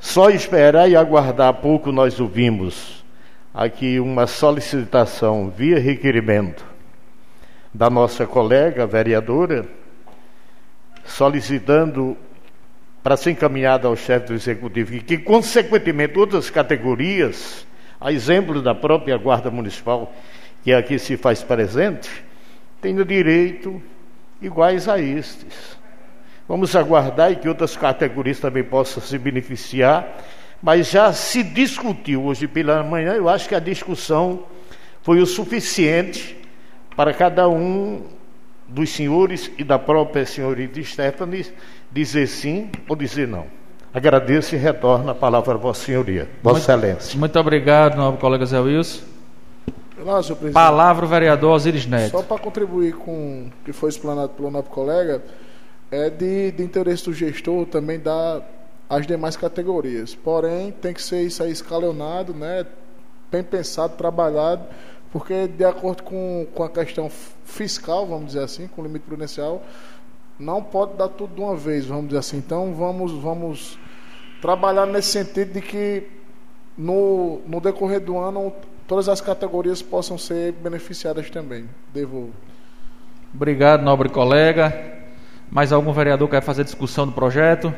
só esperar e aguardar pouco nós ouvimos aqui uma solicitação via requerimento da nossa colega vereadora solicitando para ser encaminhada ao chefe do executivo e que, consequentemente, outras categorias, a exemplo da própria Guarda Municipal, que aqui se faz presente, tenham direito iguais a estes. Vamos aguardar e que outras categorias também possam se beneficiar, mas já se discutiu hoje pela manhã, eu acho que a discussão foi o suficiente para cada um dos senhores e da própria senhorita Stephanie dizer sim ou dizer não. Agradeço e retorno a palavra a Vossa Senhoria, Vossa muito, Excelência. Muito obrigado, nobre colega Zé Wilson. Olá, senhor presidente. Palavra o vereador Osiris Neto. Só para contribuir com o que foi explanado pelo nobre colega, é de, de interesse do gestor também dar as demais categorias. Porém, tem que ser isso aí escalonado, né? bem pensado, trabalhado, porque de acordo com, com a questão fiscal, vamos dizer assim, com o limite prudencial, não pode dar tudo de uma vez, vamos dizer assim. Então vamos, vamos trabalhar nesse sentido de que no, no decorrer do ano todas as categorias possam ser beneficiadas também. Devolvo. Obrigado, nobre colega. Mais algum vereador quer fazer discussão do projeto?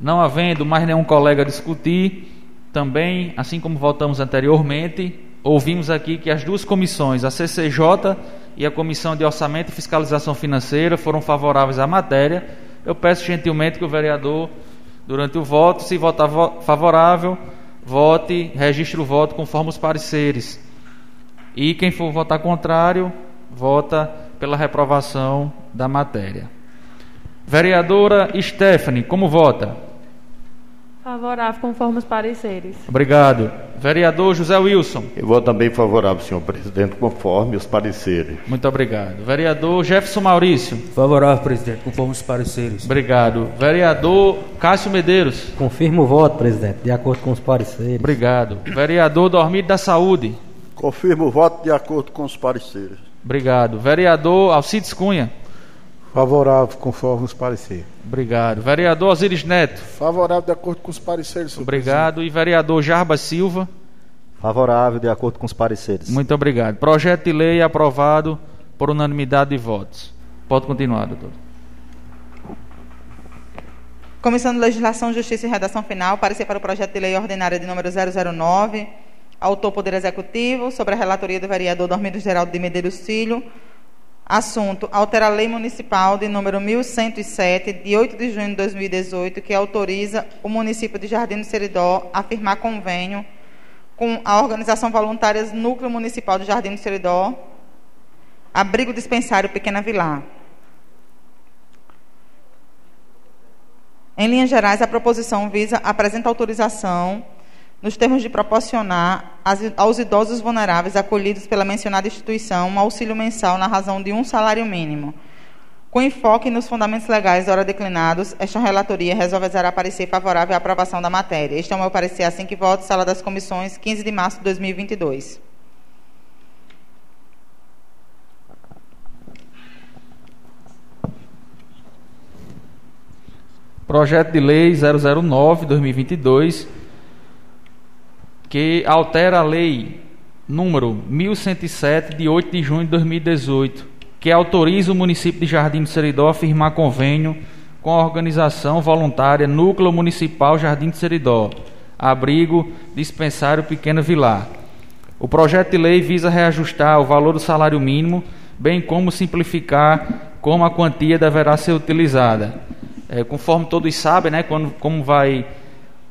Não havendo mais nenhum colega discutir, também, assim como votamos anteriormente, ouvimos aqui que as duas comissões, a CCJ e a Comissão de Orçamento e Fiscalização Financeira, foram favoráveis à matéria. Eu peço gentilmente que o vereador, durante o voto, se votar favorável, vote, registre o voto conforme os pareceres. E quem for votar contrário, vota pela reprovação da matéria. Vereadora Stephanie, como vota? Favorável, conforme os pareceres. Obrigado. Vereador José Wilson. Eu vou também favorável, senhor presidente, conforme os pareceres. Muito obrigado. Vereador Jefferson Maurício. Favorável, presidente, conforme os pareceres. Obrigado. Vereador Cássio Medeiros. Confirmo o voto, presidente, de acordo com os pareceres. Obrigado. Vereador Dormido da Saúde. Confirmo o voto de acordo com os pareceres. Obrigado. Vereador Alcides Cunha. Favorável, conforme os pareceres. Obrigado. Vereador Osiris Neto. Favorável de acordo com os pareceres. Obrigado. Presidente. E vereador Jarbas Silva. Favorável de acordo com os pareceres. Muito obrigado. Projeto de lei aprovado por unanimidade de votos. Pode continuar, doutor. Comissão de Legislação, Justiça e Redação Final, parecer para o projeto de lei ordinária de número 009, autor Poder Executivo, sobre a relatoria do vereador Dormido Geraldo de Medeiros Filho, Assunto: altera a Lei Municipal de número 1107, de 8 de junho de 2018, que autoriza o município de Jardim do Seridó a firmar convênio com a organização voluntária Núcleo Municipal de Jardim do Seridó, Abrigo Dispensário Pequena Vilar. Em linhas gerais, a proposição visa apresenta autorização nos termos de proporcionar aos idosos vulneráveis acolhidos pela mencionada instituição um auxílio mensal na razão de um salário mínimo. Com enfoque nos fundamentos legais ora declinados, esta relatoria resolverá parecer favorável à aprovação da matéria. Este é o meu parecer assim que voto, Sala das Comissões, 15 de março de 2022. Projeto de Lei 009-2022 que altera a lei número 1107 de 8 de junho de 2018, que autoriza o município de Jardim do Seridó a firmar convênio com a organização voluntária Núcleo Municipal Jardim do Seridó, abrigo dispensário Pequeno Vilar. O projeto de lei visa reajustar o valor do salário mínimo, bem como simplificar como a quantia deverá ser utilizada. É, conforme todos sabem, né, quando, como vai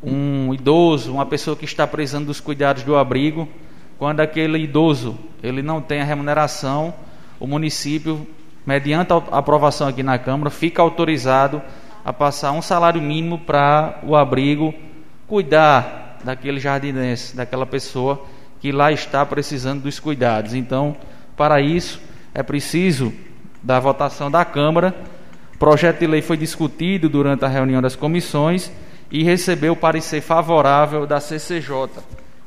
um idoso, uma pessoa que está precisando dos cuidados do abrigo, quando aquele idoso ele não tem a remuneração, o município, mediante a aprovação aqui na Câmara, fica autorizado a passar um salário mínimo para o abrigo cuidar daquele jardinense, daquela pessoa que lá está precisando dos cuidados. Então, para isso, é preciso da votação da Câmara. O projeto de lei foi discutido durante a reunião das comissões e recebeu o parecer favorável da CCJ,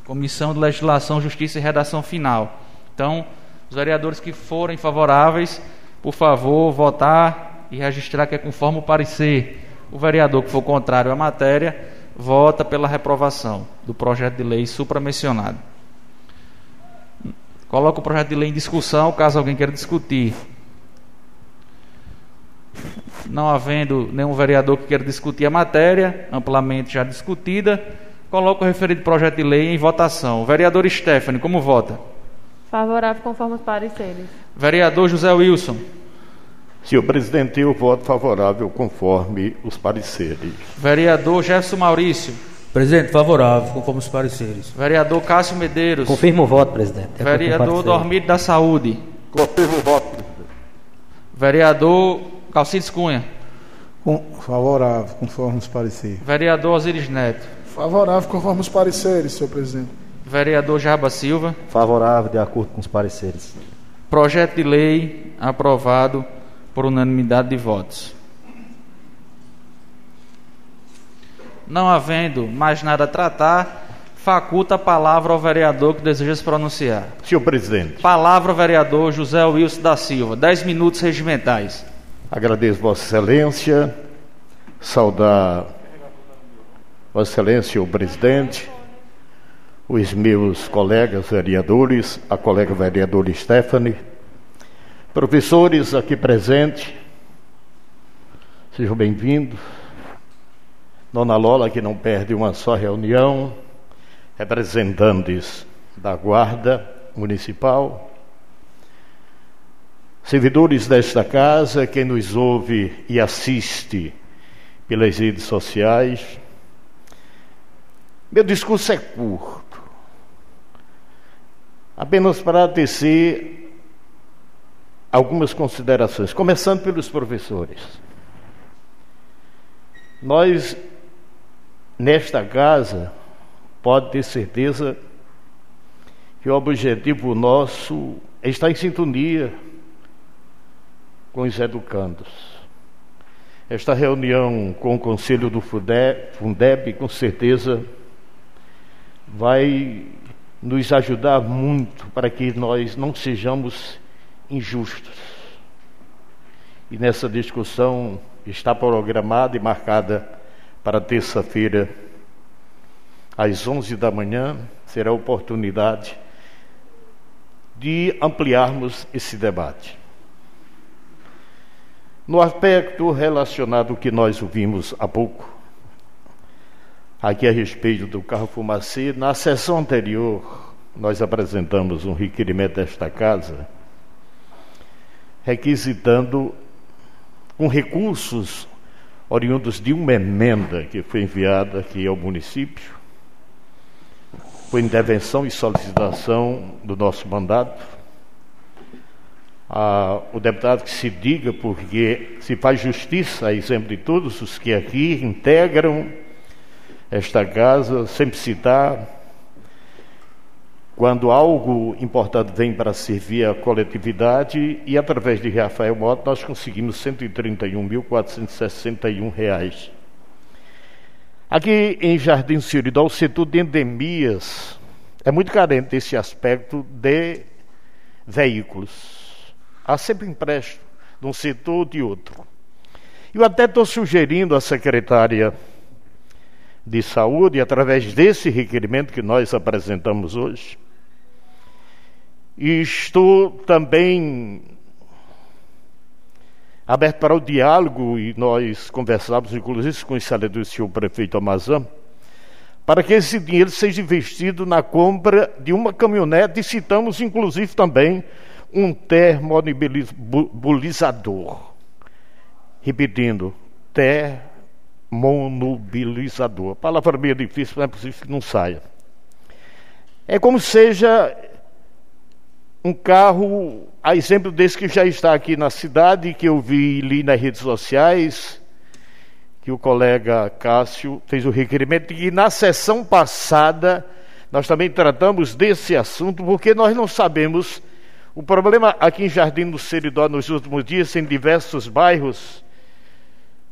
Comissão de Legislação, Justiça e Redação Final. Então, os vereadores que forem favoráveis, por favor, votar e registrar que é conforme o parecer. O vereador que for contrário à matéria, vota pela reprovação do projeto de lei supramencionado. Coloca o projeto de lei em discussão, caso alguém queira discutir. Não havendo nenhum vereador que queira discutir a matéria, amplamente já discutida, coloco o referido projeto de lei em votação. vereador Stephanie, como vota? Favorável conforme os pareceres. Vereador José Wilson. Senhor presidente, eu voto favorável conforme os pareceres. Vereador Jefferson Maurício. Presidente, favorável, conforme os pareceres. Vereador Cássio Medeiros. Confirmo o voto, presidente. Vereador Dormido da Saúde. Confirmo o voto, presidente. Vereador Calcides Cunha. Com, favorável, conforme os pareceres. Vereador Osiris Neto. Favorável, conforme os pareceres, senhor presidente. Vereador Jaba Silva. Favorável, de acordo com os pareceres. Projeto de lei aprovado por unanimidade de votos. Não havendo mais nada a tratar, faculta a palavra ao vereador que deseja se pronunciar. Senhor presidente. Palavra ao vereador José Wilson da Silva. Dez minutos regimentais. Agradeço Vossa Excelência, saudar Vossa Excelência, o presidente, os meus colegas vereadores, a colega vereadora Stephanie, professores aqui presentes, sejam bem-vindos. Dona Lola, que não perde uma só reunião, representantes da Guarda Municipal, servidores desta casa, quem nos ouve e assiste pelas redes sociais. Meu discurso é curto, apenas para tecer algumas considerações, começando pelos professores. Nós, nesta casa, pode ter certeza que o objetivo nosso é estar em sintonia com os educandos. Esta reunião com o Conselho do Fundeb, com certeza, vai nos ajudar muito para que nós não sejamos injustos. E nessa discussão está programada e marcada para terça-feira, às 11 da manhã, será a oportunidade de ampliarmos esse debate. No aspecto relacionado que nós ouvimos há pouco, aqui a respeito do carro fumacê, na sessão anterior, nós apresentamos um requerimento desta casa, requisitando com recursos oriundos de uma emenda que foi enviada aqui ao município, por intervenção e solicitação do nosso mandato, ah, o deputado que se diga, porque se faz justiça, a exemplo de todos os que aqui integram esta casa, sempre citar, quando algo importante vem para servir a coletividade, e através de Rafael Mota nós conseguimos 131.461 reais. Aqui em Jardim Siridó, o setor de endemias é muito carente desse aspecto de veículos Há sempre empréstimo de um setor ou de outro. Eu até estou sugerindo à secretária de saúde, através desse requerimento que nós apresentamos hoje, e estou também aberto para o diálogo, e nós conversamos, inclusive, com o excelente senhor prefeito Amazã, para que esse dinheiro seja investido na compra de uma caminhonete, e citamos, inclusive, também um termomobilizador. Repetindo, termomobilizador. Palavra meio difícil, não é possível que não saia. É como seja um carro, a exemplo desse que já está aqui na cidade, que eu vi ali nas redes sociais, que o colega Cássio fez o requerimento, e na sessão passada nós também tratamos desse assunto, porque nós não sabemos o problema aqui em Jardim do Seridó nos últimos dias, em diversos bairros,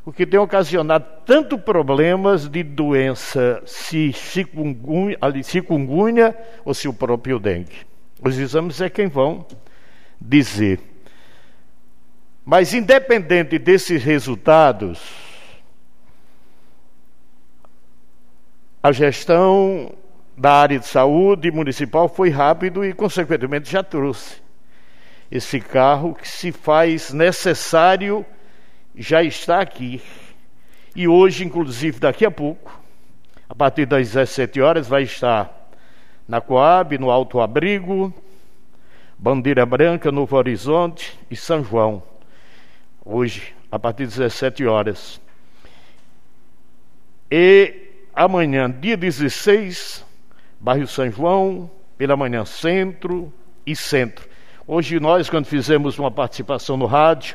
o que tem ocasionado tanto problemas de doença, se chikungunya, chikungunya ou se o próprio dengue. Os exames é quem vão dizer. Mas independente desses resultados, a gestão da área de saúde municipal foi rápido e, consequentemente, já trouxe esse carro que se faz necessário já está aqui. E hoje, inclusive, daqui a pouco, a partir das 17 horas, vai estar na Coab, no Alto Abrigo, Bandeira Branca, Novo Horizonte e São João. Hoje, a partir das 17 horas. E amanhã, dia 16, bairro São João, pela manhã centro e centro. Hoje nós, quando fizemos uma participação no rádio,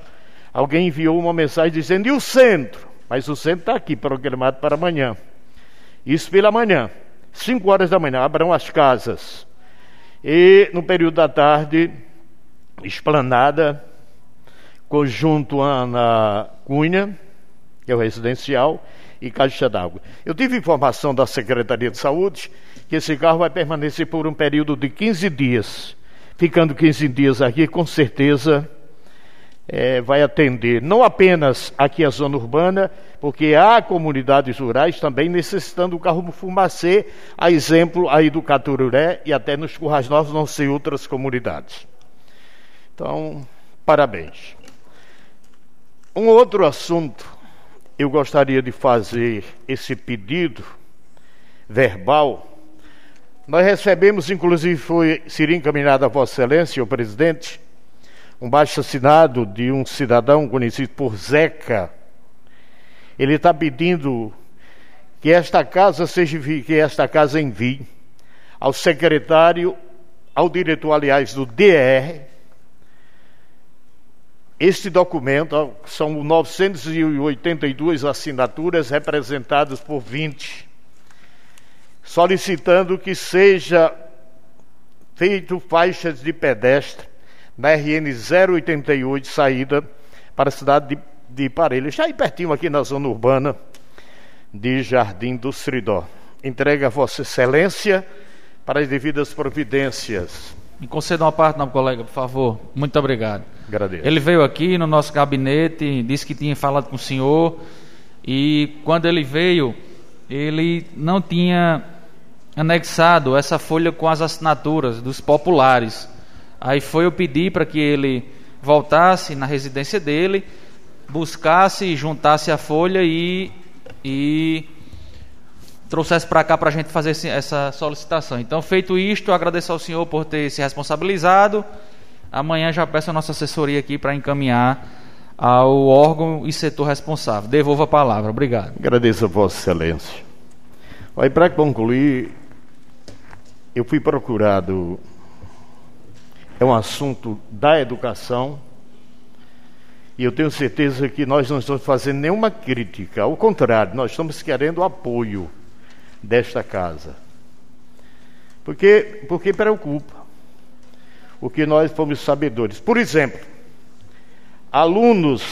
alguém enviou uma mensagem dizendo, e o centro? Mas o centro está aqui, programado para amanhã. Isso pela manhã, 5 horas da manhã, abram as casas. E no período da tarde, esplanada, conjunto Ana Cunha, que é o residencial, e caixa d'água. Eu tive informação da Secretaria de Saúde que esse carro vai permanecer por um período de 15 dias ficando 15 dias aqui, com certeza é, vai atender não apenas aqui a zona urbana, porque há comunidades rurais também necessitando do carro fumacê, a exemplo aí do Catururé e até nos Currais Novos, não sei outras comunidades. Então, parabéns. Um outro assunto, eu gostaria de fazer esse pedido verbal Nós recebemos, inclusive, foi seria encaminhado a Vossa Excelência, o presidente, um baixo assinado de um cidadão conhecido por Zeca. Ele está pedindo que esta casa seja que esta casa envie ao secretário, ao diretor, aliás, do DR, este documento são 982 assinaturas representadas por 20, solicitando que seja feito faixas de pedestre na RN 088, saída para a cidade de, de Parelhas, já aí pertinho aqui na zona urbana de Jardim do Sridó. Entrega a Vossa Excelência para as devidas providências. Me conceda uma parte, não, colega, por favor. Muito obrigado. Agradeço. Ele veio aqui no nosso gabinete, disse que tinha falado com o senhor e quando ele veio, ele não tinha anexado essa folha com as assinaturas dos populares. Aí foi eu pedir para que ele voltasse na residência dele, buscasse juntasse a folha e, e trouxesse para cá para a gente fazer essa solicitação. Então, feito isto, agradeço ao senhor por ter se responsabilizado. Amanhã já peço a nossa assessoria aqui para encaminhar ao órgão e setor responsável. Devolvo a palavra. Obrigado. Agradeço a Vossa Excelência. Aí, para concluir, eu fui procurado. É um assunto da educação. E eu tenho certeza que nós não estamos fazendo nenhuma crítica. Ao contrário, nós estamos querendo apoio desta casa. Porque, porque preocupa. Porque nós fomos sabedores. Por exemplo, alunos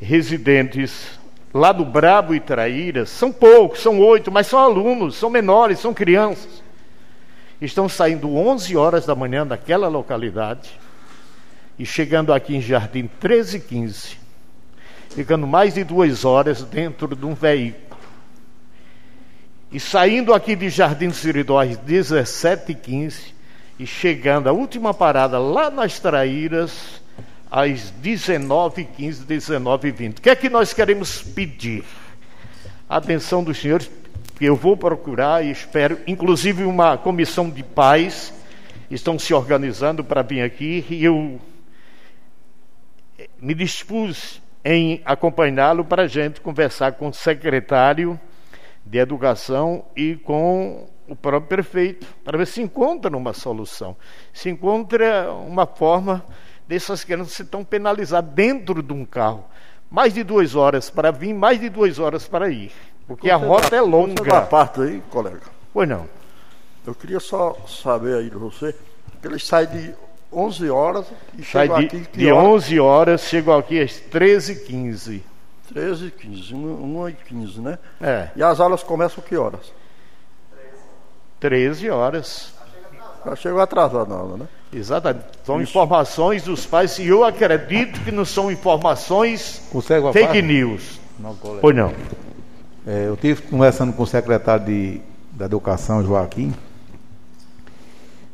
residentes lá do Brabo e Traíras, são poucos, são oito, mas são alunos, são menores, são crianças. Estão saindo 11 horas da manhã daquela localidade e chegando aqui em Jardim 13 e 15, ficando mais de duas horas dentro de um veículo e saindo aqui de Jardim Siridó às 17h15 e chegando à última parada lá nas Traíras às 19h15, 19h20. O que é que nós queremos pedir? atenção dos senhores, que eu vou procurar e espero, inclusive uma comissão de paz estão se organizando para vir aqui e eu me dispus em acompanhá-lo para a gente conversar com o secretário de Educação e com o próprio prefeito, para ver se encontra uma solução, se encontra uma forma dessas crianças se estão penalizadas dentro de um carro. Mais de duas horas para vir, mais de duas horas para ir. Porque a rota é longa. Uma parte aí, colega. Pois não. Eu queria só saber aí de você, que ele sai de 11 horas e Sai chega de, aqui que de hora? 11 horas, chego aqui às 13h15. 13 e 15, 1 e 15, né? É. E as aulas começam que horas? 13 horas. Já chegou atrasado na aula, né? Exatamente. São informações dos pais e eu acredito que não são informações Consegue uma fake parte? news. Não, colega. Pois não. É, eu tive conversando com o secretário de, da Educação, Joaquim,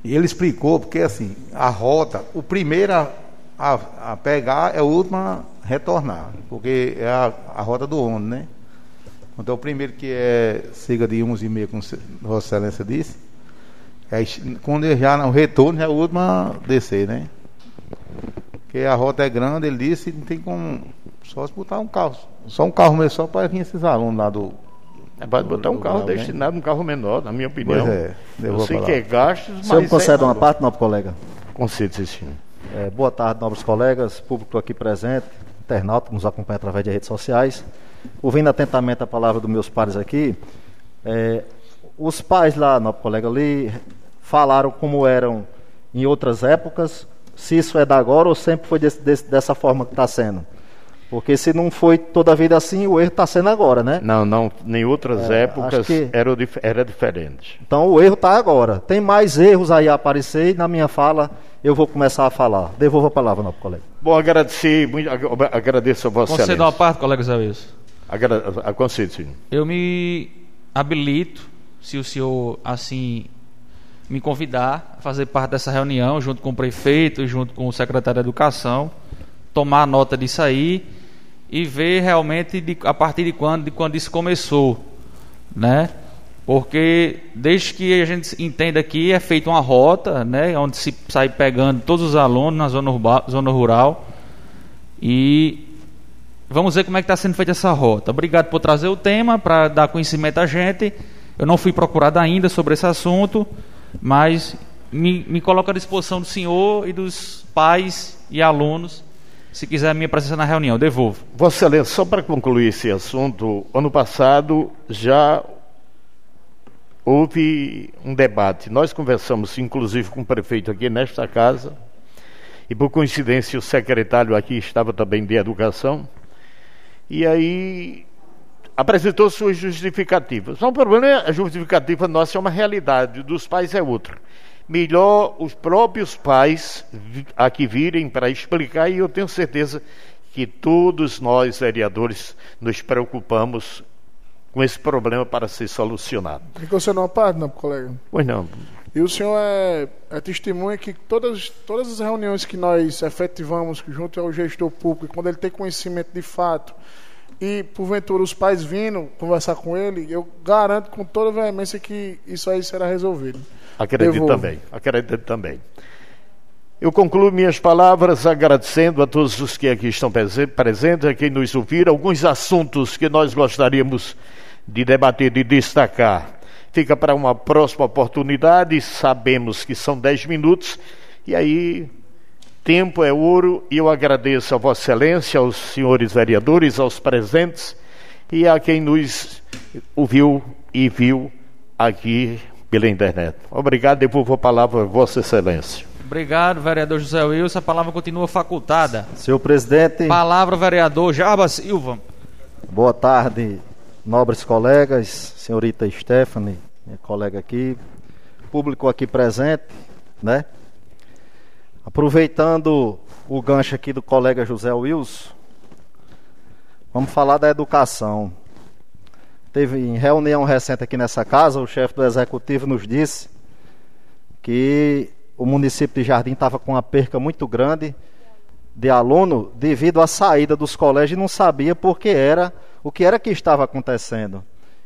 e ele explicou, porque assim, a rota, o primeiro a, a, a pegar é o último a retornar, porque é a, a rota do ônibus, né? Então o primeiro que é siga de 11 e meia, como Vossa Excelência disse, é, quando já no retorno é o último a descer, né? Porque a rota é grande, ele disse, não tem como só se botar um carro. Só um carro mesmo só para vir esses alunos lá do. É para botar um carro né? destinado, um carro menor, na minha opinião. Pois é, eu sei que é gastos, O mas. senhor me concede é... uma parte, nobre colega? Concedo, sim, senhor. É, boa tarde, nobres colegas, público aqui presente, internauta que nos acompanha através de redes sociais. Ouvindo atentamente a palavra dos meus pares aqui, é, os pais lá, nobre colega, ali falaram como eram em outras épocas, se isso é da agora ou sempre foi desse- desse- dessa forma que está sendo. Porque se não foi toda a vida assim, o erro está sendo agora, né? Não, não, em outras É, épocas que- era, era diferente. Então o erro está agora. Tem mais erros aí a aparecer e na minha fala eu vou começar a falar. Devolvo a palavra, nobre colega. Bom, agradecer, muito, ag- agradeço a Vossa Conceda uma Excelência. parte, colega Zé Wilson. Agra a- concedo, senhor. Eu me habilito, se o senhor assim me convidar a fazer parte dessa reunião, junto com o prefeito e junto com o secretário de Educação, tomar nota disso aí e ver realmente de- a partir de quando, de quando isso começou, né? Porque desde que a gente entenda aqui, é feita uma rota, né, onde se sai pegando todos os alunos na zona, urba, zona rural. E vamos ver como é que está sendo feita essa rota. Obrigado por trazer o tema, para dar conhecimento a gente. Eu não fui procurado ainda sobre esse assunto, mas me, me coloco à disposição do senhor e dos pais e alunos se quiser a minha presença na reunião, devolvo. Vossa Excelência, só para concluir esse assunto, ano passado já houve um debate. Nós conversamos, inclusive, com o prefeito aqui nesta casa, e por coincidência o secretário aqui estava também de educação, e aí apresentou suas justificativas. O problema é a justificativa nossa é uma realidade, dos pais é outra. Melhor os próprios pais aqui virem para explicar, e eu tenho certeza que todos nós, vereadores, nos preocupamos com esse problema para ser solucionado. E você não parte, não, colega? Pois não. E o senhor é, é testemunha que todas, todas as reuniões que nós efetivamos junto ao gestor público, quando ele tem conhecimento de fato, e porventura os pais vindo conversar com ele, eu garanto com toda veemência que isso aí será resolvido. Acredito também, acredito também. Eu concluo minhas palavras agradecendo a todos os que aqui estão presentes, a quem nos ouviram, alguns assuntos que nós gostaríamos de debater, de destacar. Fica para uma próxima oportunidade, sabemos que são dez minutos, e aí tempo é ouro, e eu agradeço a Vossa Excelência, aos senhores vereadores, aos presentes e a quem nos ouviu e viu aqui pela internet. Obrigado, devolvo a palavra a Vossa Excelência. Obrigado, vereador José Wilson. A palavra continua facultada. Senhor presidente. Palavra, vereador Jarbas Silva. Boa tarde, nobres colegas, senhorita Stephanie, minha colega aqui, público aqui presente, né? Aproveitando o gancho aqui do colega José Wilson, vamos falar da educação. Teve em reunião recente aqui nessa casa, o chefe do executivo nos disse que o município de Jardim estava com uma perca muito grande de aluno devido à saída dos colégios e não sabia por que era o que era que estava acontecendo.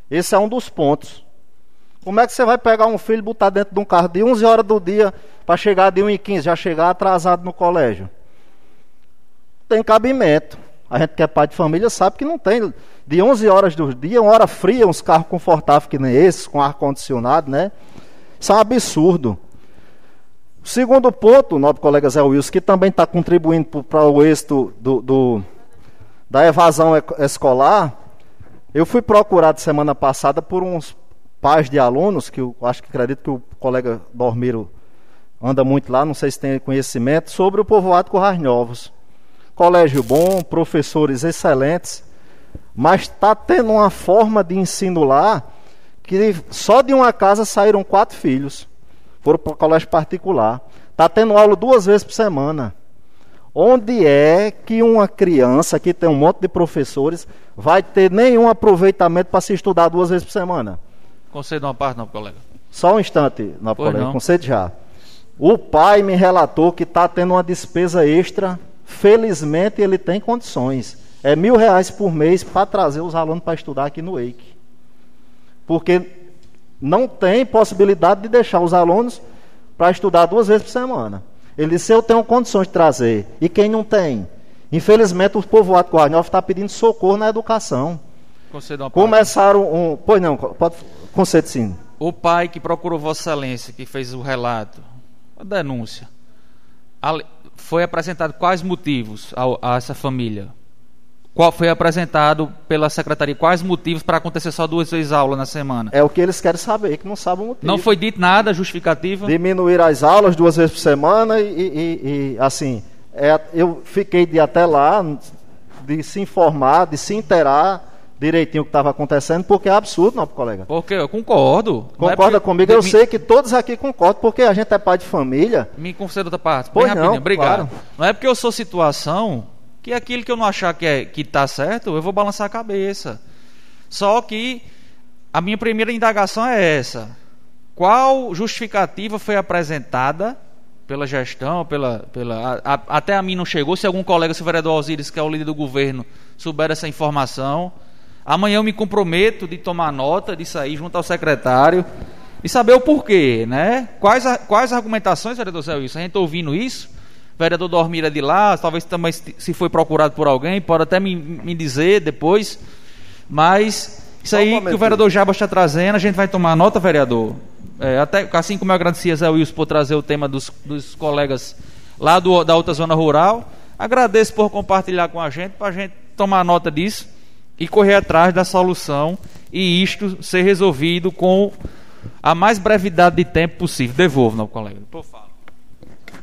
Esse é um dos pontos. Como é que você vai pegar um filho e botar dentro de um carro de 11 horas do dia para chegar de 1 e 15, já chegar atrasado no colégio? Tem cabimento. A gente que é pai de família sabe que não tem. De 11 horas do dia, uma hora fria, uns carros confortáveis que nem esses, com ar-condicionado, né? Isso é um absurdo. Segundo ponto, nobre colega Zé Wilson, que também está contribuindo para o êxito do, do da evasão escolar, eu fui procurado semana passada por uns pais de alunos, que eu acho que acredito que o colega Dormiro anda muito lá, não sei se tem conhecimento, sobre o povoado Corrais Novos. Colégio bom, professores excelentes, mas está tendo uma forma de ensino lá que só de uma casa saíram quatro filhos. Foram para o colégio particular. Está tendo aula duas vezes por semana. Onde é que uma criança que tem um monte de professores vai ter nenhum aproveitamento para se estudar duas vezes por semana? Concedo uma parte, não, colega. Só um instante, não, pois colega. Não. Concedo já. O pai me relatou que está tendo uma despesa extra. Felizmente ele tem condições. É mil reais por mês para trazer os alunos para estudar aqui no EIC. Porque não tem possibilidade de deixar os alunos para estudar duas vezes por semana. Ele disse: Eu tenho condições de trazer. E quem não tem? Infelizmente, o povoado de Guarniof está pedindo socorro na educação. Começaram um. Pois não, pode. Concedo sim. O pai que procurou Vossa Excelência, que fez o relato, a denúncia, foi apresentado quais motivos a, a essa família? Qual foi apresentado pela secretaria? Quais motivos para acontecer só duas vezes aula na semana? É o que eles querem saber, que não sabem o motivo. Não foi dito nada justificativa? Diminuir as aulas duas vezes por semana e, e, e assim, é, eu fiquei de até lá, de se informar, de se inteirar direitinho o que estava acontecendo, porque é absurdo, não, colega. Porque eu concordo. É Concorda é comigo? Eu me... sei que todos aqui concordam, porque a gente é pai de família. Me conceda outra parte. Pois não, obrigado. Claro. Não é porque eu sou situação que aquilo que eu não achar que é que está certo, eu vou balançar a cabeça. Só que a minha primeira indagação é essa: qual justificativa foi apresentada pela gestão, pela, pela a, a, até a mim não chegou. Se algum colega, se o vereador Osiris, que é o líder do governo, souber essa informação, Amanhã eu me comprometo de tomar nota disso aí junto ao secretário e saber o porquê, né? Quais, a, quais argumentações, vereador Zé Wilson? A gente tá ouvindo isso, o vereador Dormir é de lá, talvez também se foi procurado por alguém, pode até me, me dizer depois, mas isso aí um que o vereador Jabas está trazendo, a gente vai tomar nota, vereador. É, até, assim como eu agradeci a Zé Wilson por trazer o tema dos, dos colegas lá do, da outra zona rural, agradeço por compartilhar com a gente, para a gente tomar nota disso e correr atrás da solução e isto ser resolvido com a mais brevidade de tempo possível. Devolvo, não, colega. Por favor.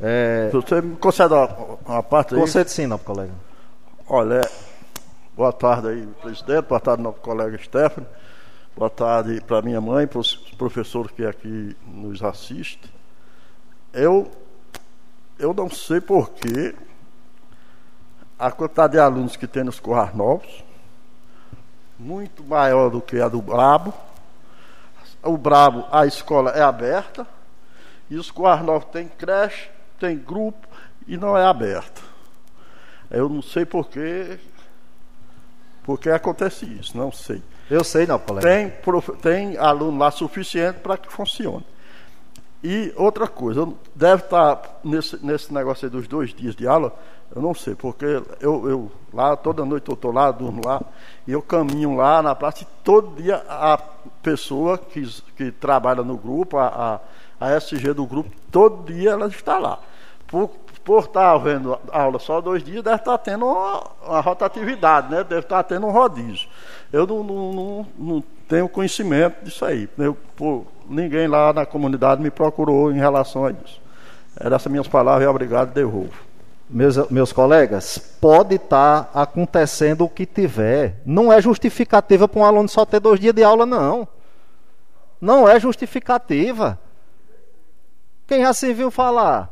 É... Você me concede uma, uma parte aí? Concede sim, não, colega. Olha, boa tarde aí, presidente, boa tarde, nosso colega Stephanie, boa tarde para minha mãe, para os professores que aqui nos assistem. Eu, eu não sei porquê a quantidade de alunos que tem nos Corrais Novos, muito maior do que a do Brabo. O Brabo, a escola é aberta, e os Corrais Novos tem creche, tem grupo e não é aberta. Eu não sei porquê, porque acontece isso, não sei. Eu sei, não, colega. Tem, tem aluno lá suficiente para que funcione. E outra coisa, deve estar nesse, nesse negócio aí dos dois dias de aula, eu não sei, porque eu, eu lá, toda noite eu estou lá, durmo lá, e eu caminho lá na praça e todo dia a pessoa que, que trabalha no grupo, a, a, a SG do grupo, todo dia ela está lá. Por, por estar havendo aula só dois dias, deve estar tendo uma, uma rotatividade, né? deve estar tendo um rodízio. Eu não, não, não, não tenho conhecimento disso aí. Eu, por, ninguém lá na comunidade me procurou em relação a isso. Eram essas minhas palavras e obrigado, devolvo meus, meus colegas, pode estar tá acontecendo o que tiver. Não é justificativa para um aluno só ter dois dias de aula, não. Não é justificativa. Quem já se viu falar?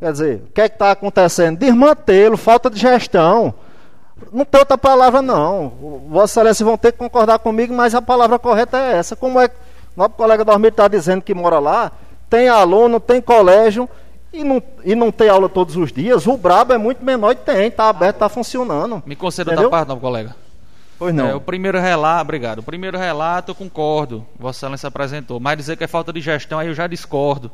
Quer dizer, o que é está acontecendo? Desmantelo, falta de gestão. Não tem outra palavra, não. Vossa Excelência vão ter que concordar comigo, mas a palavra correta é essa. Como é que nosso colega Dormir está dizendo que mora lá? Tem aluno, tem colégio e não, e não tem aula todos os dias, o Brabo é muito menor e tem, está aberto, está funcionando. Me conceda da parte, não, colega. Pois não. É, o primeiro relato, obrigado. O primeiro relato eu concordo, Vossa Excelência apresentou. Mas dizer que é falta de gestão, aí eu já discordo.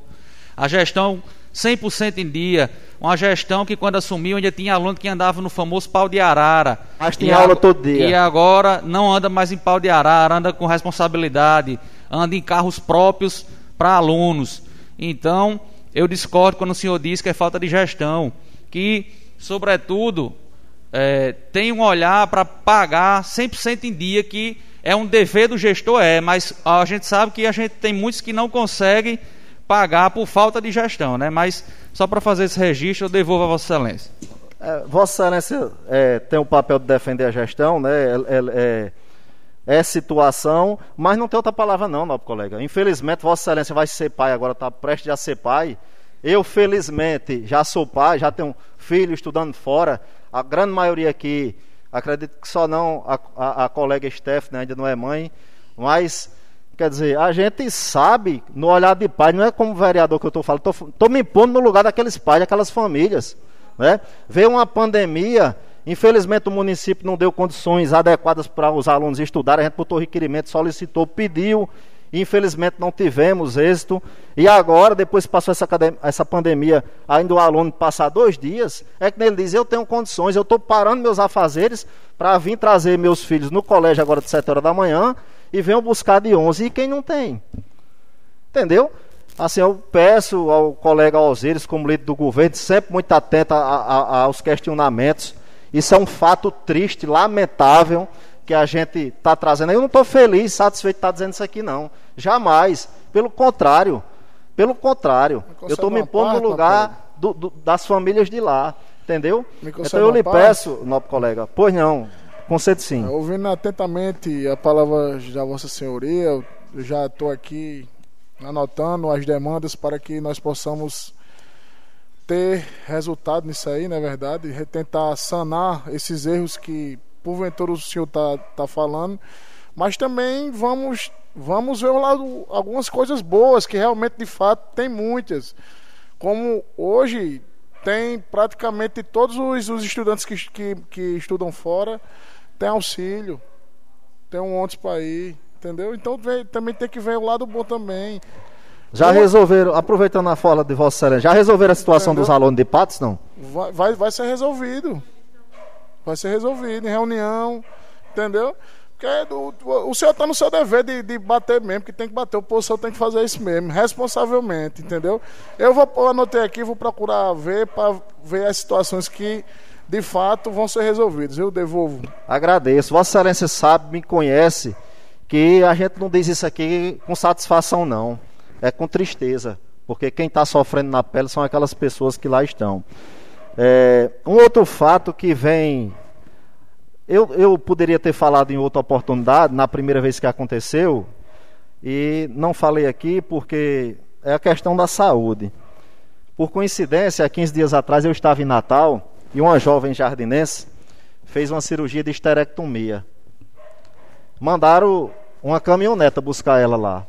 A gestão 100% em dia, uma gestão que quando assumiu ainda tinha aluno que andava no famoso pau de arara. Mas tinha aula todo dia. E agora não anda mais em pau de arara, anda com responsabilidade, anda em carros próprios para alunos. Então, eu discordo quando o senhor diz que é falta de gestão, que, sobretudo, é, tem um olhar para pagar 100% em dia, que é um dever do gestor, é, mas a gente sabe que a gente tem muitos que não conseguem pagar por falta de gestão, né? Mas só para fazer esse registro, eu devolvo a Vossa Excelência. É, Vossa Excelência é, tem o papel de defender a gestão, né? É, é, situação, mas não tem outra palavra não, nobre colega. Infelizmente, Vossa Excelência vai ser pai agora, está prestes a ser pai. Eu, felizmente, já sou pai, já tenho filho estudando fora. A grande maioria aqui, acredito que só não a, a, a colega Stephanie ainda não é mãe, mas Quer dizer, a gente sabe, no olhar de pai, não é como vereador que eu estou falando, estou me pondo no lugar daqueles pais, daquelas famílias. Né? Veio uma pandemia, infelizmente o município não deu condições adequadas para os alunos estudarem, a gente botou requerimento, solicitou, pediu, infelizmente não tivemos êxito. E agora, depois que passou essa, essa pandemia, ainda o aluno passar dois dias, é que ele diz: Eu tenho condições, eu estou parando meus afazeres para vir trazer meus filhos no colégio agora de 7 horas da manhã e venham buscar de 11. E quem não tem? Entendeu? Assim, eu peço ao colega Alzeiros, como líder do governo, sempre muito atento a, a, aos questionamentos. Isso é um fato triste, lamentável, que a gente está trazendo. Eu não estou feliz, satisfeito de estar tá dizendo isso aqui, não. Jamais. Pelo contrário. Pelo contrário. Eu estou me pondo no lugar do, do, das famílias de lá. Entendeu? Então eu lhe parte? peço, nobre colega, pois não, Concedo sim. É, ouvindo atentamente a palavra da Vossa Senhoria, eu já estou aqui anotando as demandas para que nós possamos ter resultado nisso aí, na é verdade, tentar sanar esses erros que porventura o senhor está tá falando, mas também vamos vamos ver lado, algumas coisas boas que realmente de fato tem muitas, como hoje tem praticamente todos os, os estudantes que, que, que estudam fora tem auxílio. tem um ônibus para ir, entendeu? Então vem- também tem que ver o lado bom também. Já Então, resolveram, aproveitando a fala de Vossa Excelência, já resolveram a situação Entendeu? dos alunos de Patos, não? vai, vai, vai ser resolvido. Vai ser resolvido em reunião, entendeu? Porque do- o senhor está no seu dever de, de bater mesmo, que tem que bater. O professor tem que fazer isso mesmo, responsavelmente, entendeu? Eu vou eu anotei aqui, vou procurar ver para ver as situações que de fato vão ser resolvidas. Eu devolvo. Agradeço. Vossa Excelência sabe, me conhece, que a gente não diz isso aqui com satisfação, não. É com tristeza. Porque quem está sofrendo na pele são aquelas pessoas que lá estão. É, um outro fato que vem. Eu, eu poderia ter falado em outra oportunidade, na primeira vez que aconteceu, e não falei aqui porque é a questão da saúde. Por coincidência, há 15 dias atrás eu estava em Natal e uma jovem jardinense fez uma cirurgia de esterectomia. Mandaram uma caminhoneta buscar ela lá.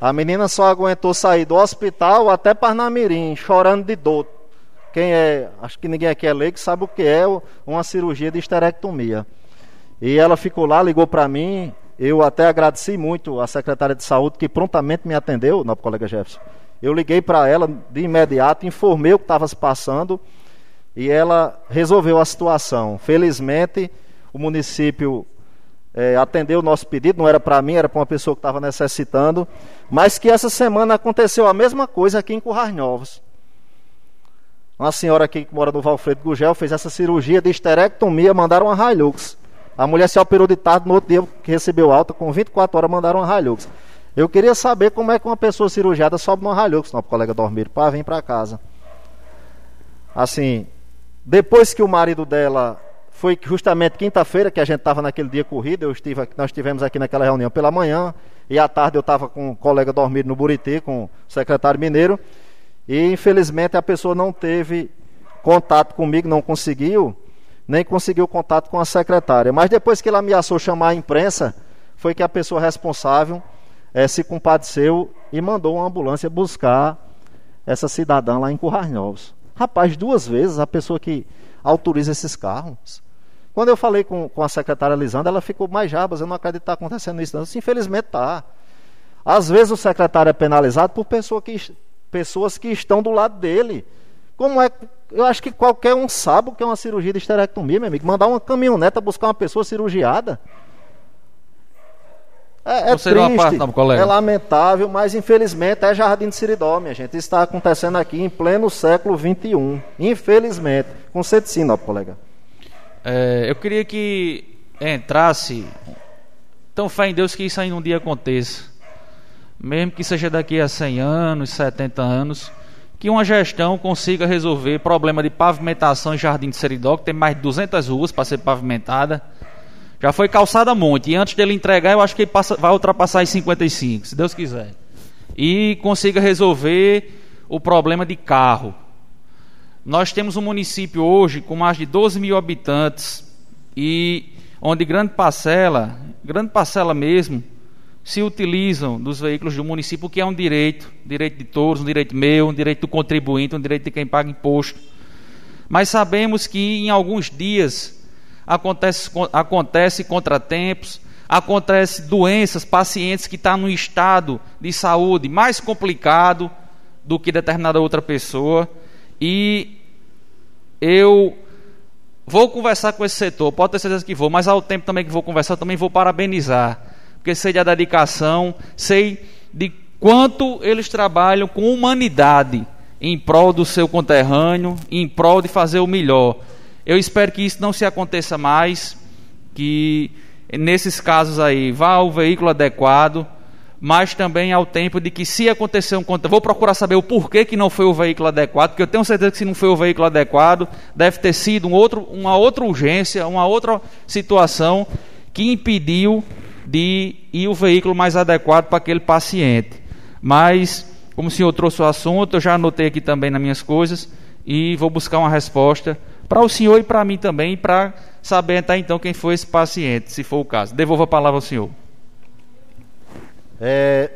A menina só aguentou sair do hospital até Parnamirim, chorando de dor. Quem é, acho que ninguém aqui é leigo, sabe o que é uma cirurgia de esterectomia. E ela ficou lá, ligou para mim. Eu até agradeci muito à secretária de saúde que prontamente me atendeu, nosso colega Jefferson. Eu liguei para ela de imediato, informei o que estava se passando e ela resolveu a situação. Felizmente, o município eh, atendeu o nosso pedido, não era para mim, era para uma pessoa que estava necessitando, mas que essa semana aconteceu a mesma coisa aqui em Currais Novos. Uma senhora aqui que mora no Valfredo Gugel fez essa cirurgia de esterectomia, mandaram uma Hilux. A mulher se operou de tarde, no outro dia que recebeu alta, com 24 horas mandaram uma Hilux. Eu queria saber como é que uma pessoa cirurgiada sobe numa Hilux, não, colega Dormir, para vir para casa. Assim, depois que o marido dela foi justamente quinta-feira que a gente estava naquele dia corrido, eu estive, nós estivemos aqui naquela reunião pela manhã e à tarde eu estava com o colega dormido no Buriti, com o secretário mineiro, e infelizmente a pessoa não teve contato comigo, não conseguiu, nem conseguiu contato com a secretária. Mas depois que ela ameaçou chamar a imprensa, foi que a pessoa responsável eh, se compadeceu e mandou uma ambulância buscar essa cidadã lá em Currais Novos. Rapaz, duas vezes a pessoa que autoriza esses carros. Quando eu falei com, com a secretária Lisandra, ela ficou mais jabas, eu não acredito que está acontecendo isso. Não. Disse, Infelizmente está. Às vezes o secretário é penalizado por pessoa que, pessoas que estão do lado dele. Como é? Eu acho que qualquer um sabe o que é uma cirurgia de esterectomia, meu amigo. Mandar uma caminhoneta buscar uma pessoa cirurgiada. É, é triste, parte, não, é lamentável, mas infelizmente é Jardim de Siridó, minha gente. Isso está acontecendo aqui em pleno século XXI. Infelizmente. Com ceticina, ó, colega. É, eu queria que entrasse. Então, fé em Deus que isso aí um dia aconteça. Mesmo que seja daqui a 100 anos, 70 anos. Que uma gestão consiga resolver problema de pavimentação em Jardim de Seridó, que tem mais de 200 ruas para ser pavimentada. Já foi calçada monte. E antes dele entregar, eu acho que ele passa- vai ultrapassar em 55, se Deus quiser. E consiga resolver o problema de carro. Nós temos um município hoje com mais de 12 mil habitantes e onde grande parcela, grande parcela mesmo, se utilizam dos veículos do município, que é um direito, direito de todos, um direito meu, um direito do contribuinte, um direito de quem paga imposto. Mas sabemos que em alguns dias acontece, acontece contratempos, acontece doenças, pacientes que estão no estado de saúde mais complicado do que determinada outra pessoa. E eu vou conversar com esse setor, pode ter certeza que vou, mas ao tempo também que vou conversar, também vou parabenizar, porque sei da dedicação, sei de quanto eles trabalham com humanidade em prol do seu conterrâneo, em prol de fazer o melhor. Eu espero que isso não se aconteça mais, que nesses casos aí vá o veículo adequado, mas também ao tempo de que se acontecer um contra, vou procurar saber o porquê que não foi o veículo adequado, porque eu tenho certeza que se não foi o veículo adequado, deve ter sido um outro, uma outra urgência, uma outra situação que impediu de ir o veículo mais adequado para aquele paciente. Mas, como o senhor trouxe o assunto, eu já anotei aqui também nas minhas coisas e vou buscar uma resposta para o senhor e para mim também, para saber até então quem foi esse paciente, se for o caso. Devolvo a palavra ao senhor. É,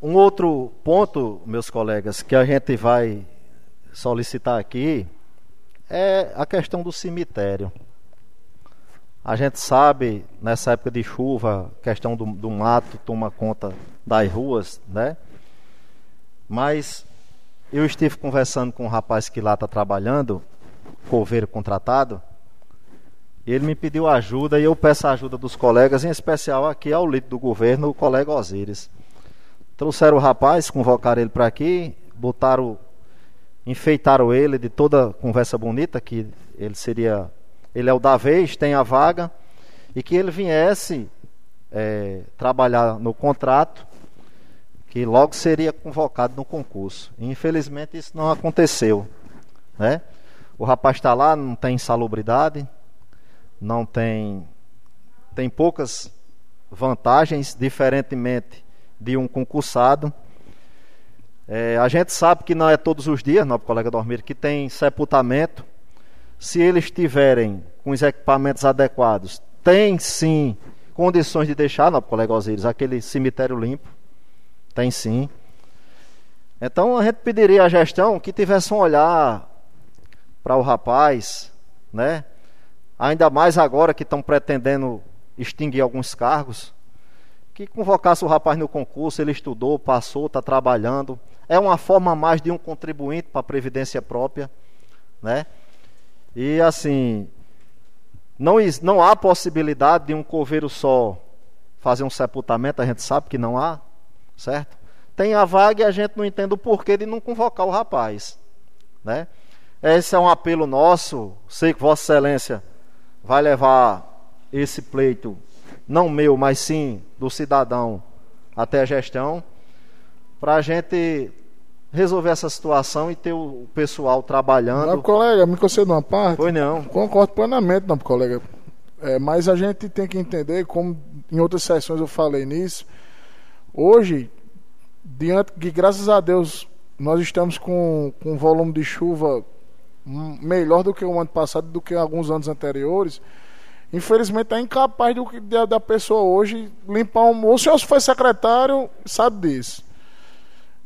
um outro ponto, meus colegas, que a gente vai solicitar aqui é a questão do cemitério. A gente sabe, nessa época de chuva, questão do, do mato toma conta das ruas, né? Mas eu estive conversando com um rapaz que lá está trabalhando, coveiro contratado, ele me pediu ajuda e eu peço a ajuda dos colegas, em especial aqui ao líder do governo, o colega Osíris. Trouxeram o rapaz, convocaram ele para aqui, botaram, enfeitaram ele de toda conversa bonita, que ele seria, ele é o da vez, tem a vaga, e que ele viesse é, trabalhar no contrato que logo seria convocado no concurso. infelizmente isso não aconteceu. Né? O rapaz está lá, não tem insalubridade, não tem. tem poucas vantagens, diferentemente de um concursado. É, a gente sabe que não é todos os dias, nosso colega Dormir, que tem sepultamento. Se eles tiverem com os equipamentos adequados, tem sim condições de deixar, nosso colega Osíris, aquele cemitério limpo. Tem sim. Então a gente pediria à gestão que tivesse um olhar para o rapaz, né? Ainda mais agora que estão pretendendo extinguir alguns cargos, que convocasse o rapaz no concurso, ele estudou, passou, está trabalhando. É uma forma mais de um contribuinte para a previdência própria, né? E assim, não, não há possibilidade de um coveiro só fazer um sepultamento, a gente sabe que não há certo? Tem a vaga e a gente não entende o porquê de não convocar o rapaz, né? Esse é um apelo nosso, sei que Vossa Excelência vai levar esse pleito, não meu, mas sim do cidadão, até a gestão, para a gente resolver essa situação e ter o pessoal trabalhando. Não, colega, me conceda uma parte. Foi não. Concordo plenamente, não, colega. É, mas a gente tem que entender, como em outras sessões eu falei nisso, Hoje, diante que graças a Deus nós estamos com, com um volume de chuva melhor do que o ano passado, do que alguns anos anteriores, infelizmente é incapaz do, da, da pessoa hoje limpar um. O senhor foi secretário, sabe disso.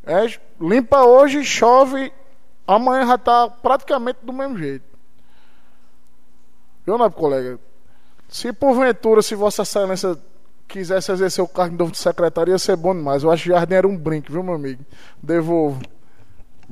É, limpa hoje, chove, amanhã já está praticamente do mesmo jeito. Viu, nobre colega? Se porventura, se Vossa Excelência quisesse exercer o cargo de de secretário, ia ser bom demais. Eu acho que Jardim era um brinco, viu, meu amigo? Devolvo.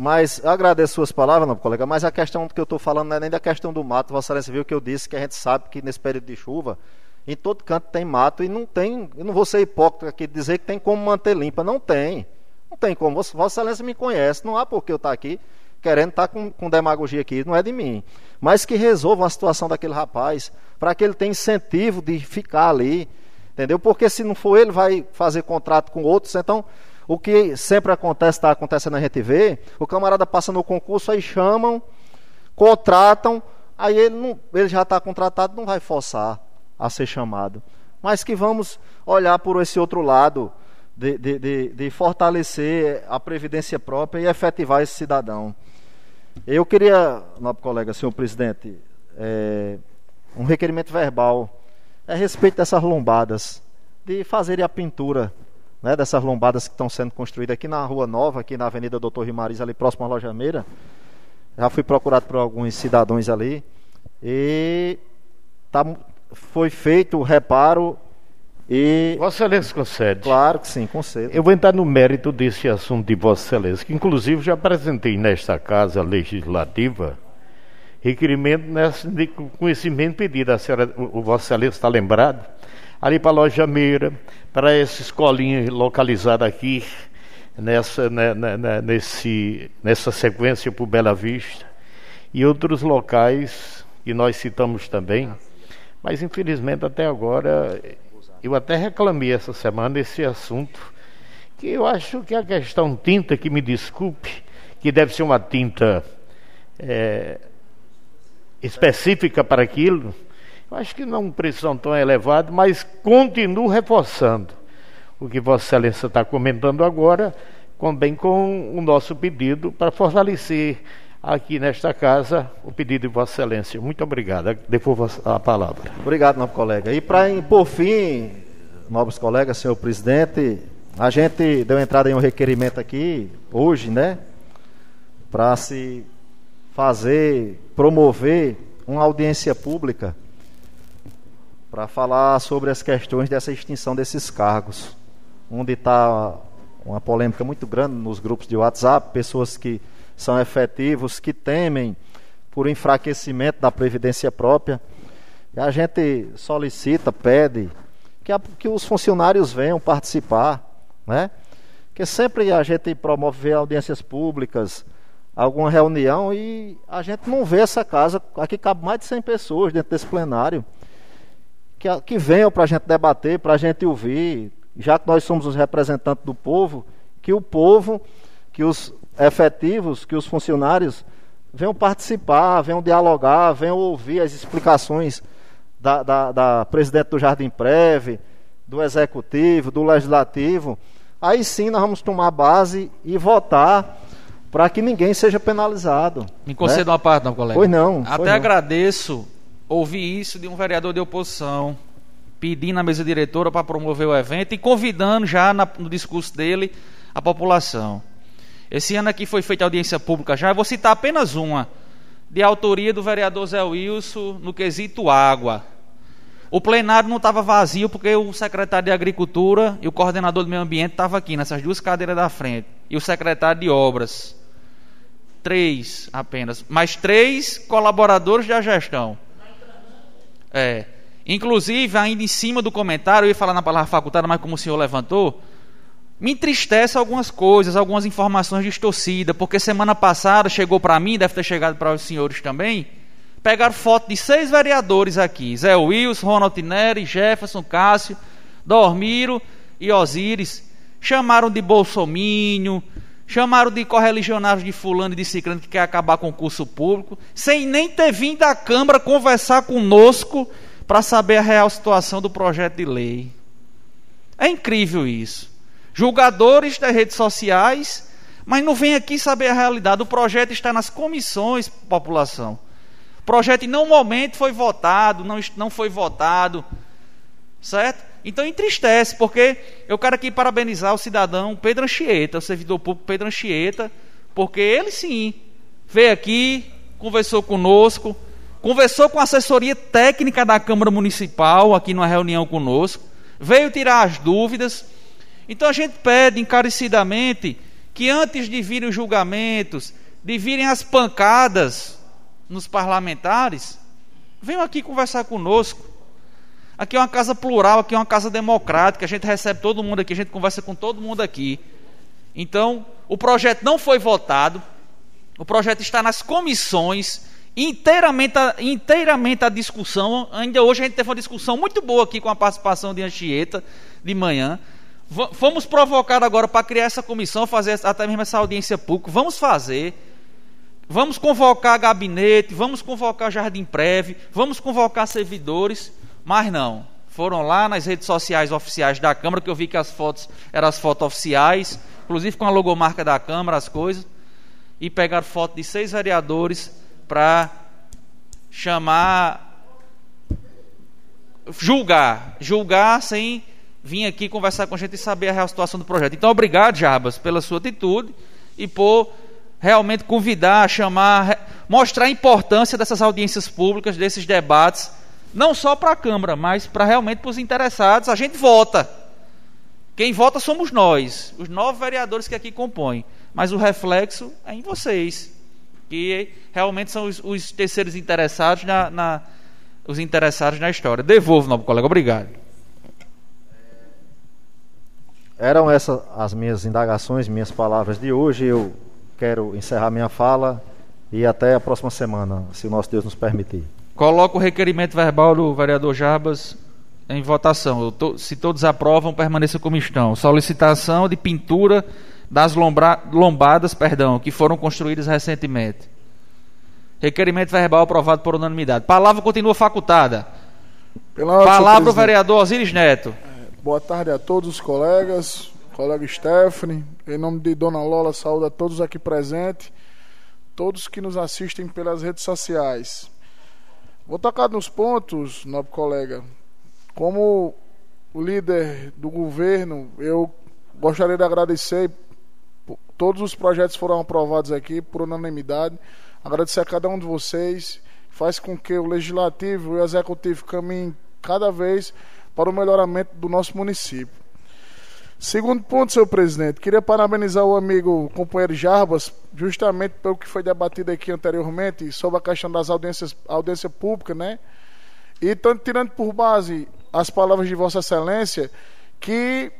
Mas agradeço suas palavras, não, colega, mas a questão que eu estou falando não é nem da questão do mato. Vossa Excelência viu que eu disse que a gente sabe que nesse período de chuva, em todo canto tem mato e não tem. Eu não vou ser hipócrita aqui dizer que tem como manter limpa. Não tem. Não tem como. Vossa Excelência me conhece. Não há por que eu estar aqui querendo estar com, com demagogia aqui. Não é de mim. Mas que resolvam a situação daquele rapaz, para que ele tenha incentivo de ficar ali Entendeu? Porque se não for ele, vai fazer contrato com outros. Então, o que sempre acontece, está acontecendo, a gente vê, o camarada passa no concurso, aí chamam, contratam, aí ele, não, ele já está contratado, não vai forçar a ser chamado. Mas que vamos olhar por esse outro lado, de, de, de, de fortalecer a previdência própria e efetivar esse cidadão. Eu queria, nobre colega, senhor presidente, é, um requerimento verbal a respeito dessas lombadas, de fazerem a pintura né, dessas lombadas que estão sendo construídas aqui na Rua Nova, aqui na Avenida Doutor Rimariz, ali próximo à Loja Meira. Já fui procurado por alguns cidadãos ali e tá, foi feito o reparo e. Vossa Excelência concede. Claro que sim, concedo. Eu vou entrar no mérito desse assunto de Vossa Excelência, que inclusive já apresentei nesta casa legislativa requerimento nessa, de conhecimento pedido. A senhora, o, o Vossa Excelência está lembrado? Ali para a Loja Meira, para essa escolinha localizada aqui, nessa, né, né, né, nesse, nessa sequência por Bela Vista, e outros locais que nós citamos também. Mas infelizmente até agora, eu até reclamei essa semana esse assunto, que eu acho que a questão tinta, que me desculpe, que deve ser uma tinta é, específica para aquilo, acho que não é preço tão elevado, mas continuo reforçando o que Vossa Excelência está comentando agora, bem com o nosso pedido para fortalecer aqui nesta casa o pedido de Vossa Excelência. Muito obrigado. Devolvo a palavra. Obrigado, nobre colega. E para por fim, nobres colegas, senhor presidente, a gente deu entrada em um requerimento aqui hoje, né? Para se fazer, promover uma audiência pública para falar sobre as questões dessa extinção desses cargos, onde está uma polêmica muito grande nos grupos de WhatsApp, pessoas que são efetivos, que temem por enfraquecimento da previdência própria. E a gente solicita, pede que, a, que os funcionários venham participar, né? Que sempre a gente promove audiências públicas, alguma reunião e a gente não vê essa casa. Aqui cabe mais de 100 pessoas dentro desse plenário. Que, que venham para a gente debater, para a gente ouvir, já que nós somos os representantes do povo, que o povo, que os efetivos, que os funcionários venham participar, venham dialogar, venham ouvir as explicações da, da, da presidente do Jardim Preve, do executivo, do legislativo. Aí sim nós vamos tomar base e votar para que ninguém seja penalizado. Me conceda né? uma parte, não, colega. Pois não. Até pois não. agradeço ouvir isso de um vereador de oposição, pedindo à mesa diretora para promover o evento e convidando já na, no discurso dele a população. Esse ano aqui foi feita audiência pública já, eu vou citar apenas uma, de autoria do vereador Zé Wilson, no quesito água. O plenário não estava vazio porque o secretário de Agricultura e o coordenador do Meio Ambiente estavam aqui, nessas duas cadeiras da frente. E o secretário de Obras. Três apenas. Mas três colaboradores da gestão. É. Inclusive, ainda em cima do comentário, eu ia falar na palavra facultada, mas como o senhor levantou, me entristece algumas coisas, algumas informações distorcidas, porque semana passada chegou para mim, deve ter chegado para os senhores também, pegaram foto de seis vereadores aqui: Zé Wilson, Ronald Neri, Jefferson, Cássio, Dormiro e Osíris. Chamaram de bolsomínio, chamaram de correligionários de fulano e de ciclano que quer acabar com o curso público, sem nem ter vindo à Câmara conversar conosco para saber a real situação do projeto de lei. É incrível isso. Julgadores das redes sociais, mas não vem aqui saber a realidade. O projeto está nas comissões, população. O projeto em nenhum momento foi votado, não, não foi votado, certo? Então entristece, porque eu quero aqui parabenizar o cidadão Pedro Anchieta, o servidor público Pedro Anchieta, porque ele sim veio aqui, conversou conosco, conversou com a assessoria técnica da Câmara Municipal, aqui numa reunião conosco, veio tirar as dúvidas. Então a gente pede encarecidamente que antes de virem os julgamentos, de virem as pancadas, nos parlamentares, venham aqui conversar conosco. Aqui é uma casa plural, aqui é uma casa democrática, a gente recebe todo mundo aqui, a gente conversa com todo mundo aqui. Então, o projeto não foi votado, o projeto está nas comissões, inteiramente, inteiramente a discussão. Ainda hoje a gente teve uma discussão muito boa aqui com a participação de Anchieta de manhã. Fomos provocados agora para criar essa comissão, fazer até mesmo essa audiência pública. Vamos fazer. Vamos convocar gabinete, vamos convocar Jardim Preve, vamos convocar servidores, mas não. Foram lá nas redes sociais oficiais da Câmara, que eu vi que as fotos eram as fotos oficiais, inclusive com a logomarca da Câmara, as coisas, e pegaram foto de seis vereadores para chamar, julgar, julgar sem vir aqui conversar com a gente e saber a real situação do projeto. Então, obrigado, Jarbas, pela sua atitude e por realmente convidar, chamar, mostrar a importância dessas audiências públicas, desses debates, não só para a Câmara, mas para realmente para os interessados. A gente vota. Quem vota somos nós, os nove vereadores que aqui compõem. Mas o reflexo é em vocês, que realmente são os, os terceiros interessados na, na, os interessados na história. Devolvo, nobre colega. Obrigado. Eram essas as minhas indagações, minhas palavras de hoje. Eu quero encerrar minha fala e até a próxima semana, se o nosso Deus nos permitir. Coloco o requerimento verbal do vereador Jarbas em votação. To, se todos aprovam, permaneça como estão. Solicitação de pintura das lombra, lombadas, perdão, que foram construídas recentemente. Requerimento verbal aprovado por unanimidade. Palavra continua facultada. Pela Palavra o vereador Osiris Neto. Boa tarde a todos os colegas, colega Stephanie, em nome de Dona Lola, saúde a todos aqui presentes, todos que nos assistem pelas redes sociais. Vou tocar nos pontos, nobre colega. Como líder do governo, eu gostaria de agradecer. Todos os projetos foram aprovados aqui por unanimidade. Agradecer a cada um de vocês. Faz com que o legislativo e o executivo caminhem cada vez para o melhoramento do nosso município. Segundo ponto, senhor presidente, queria parabenizar o amigo o companheiro Jarbas, justamente pelo que foi debatido aqui anteriormente, sobre a questão das audiências audiência pública, né? E tanto tirando por base as palavras de Vossa Excelência, que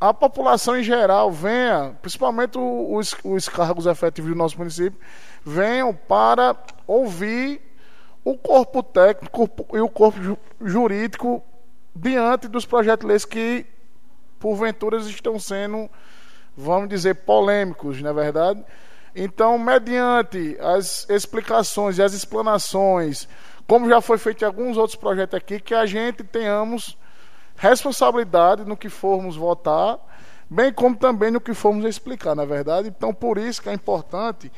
a população em geral venha, principalmente os, os cargos efetivos do nosso município, venham para ouvir o corpo técnico e o corpo jurídico diante dos projetos de leis que, porventura, estão sendo, vamos dizer, polêmicos, não é verdade? Então, mediante as explicações e as explanações, como já foi feito em alguns outros projetos aqui, que a gente tenhamos responsabilidade no que formos votar, bem como também no que formos explicar, na é verdade. Então, por isso que é importante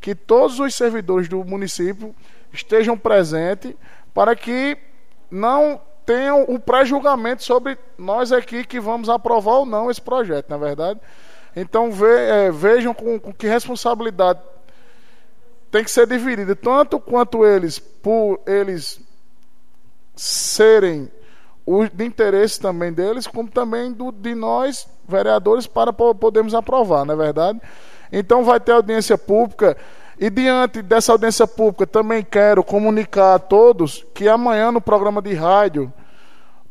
que todos os servidores do município estejam presentes para que não tenham o pré-julgamento sobre nós aqui que vamos aprovar ou não esse projeto, na é verdade. Então ve, é, vejam com, com que responsabilidade tem que ser dividida, tanto quanto eles, por eles serem o de interesse também deles, como também do, de nós, vereadores, para podermos aprovar, não é verdade? Então vai ter audiência pública. E diante dessa audiência pública, também quero comunicar a todos que amanhã no programa de rádio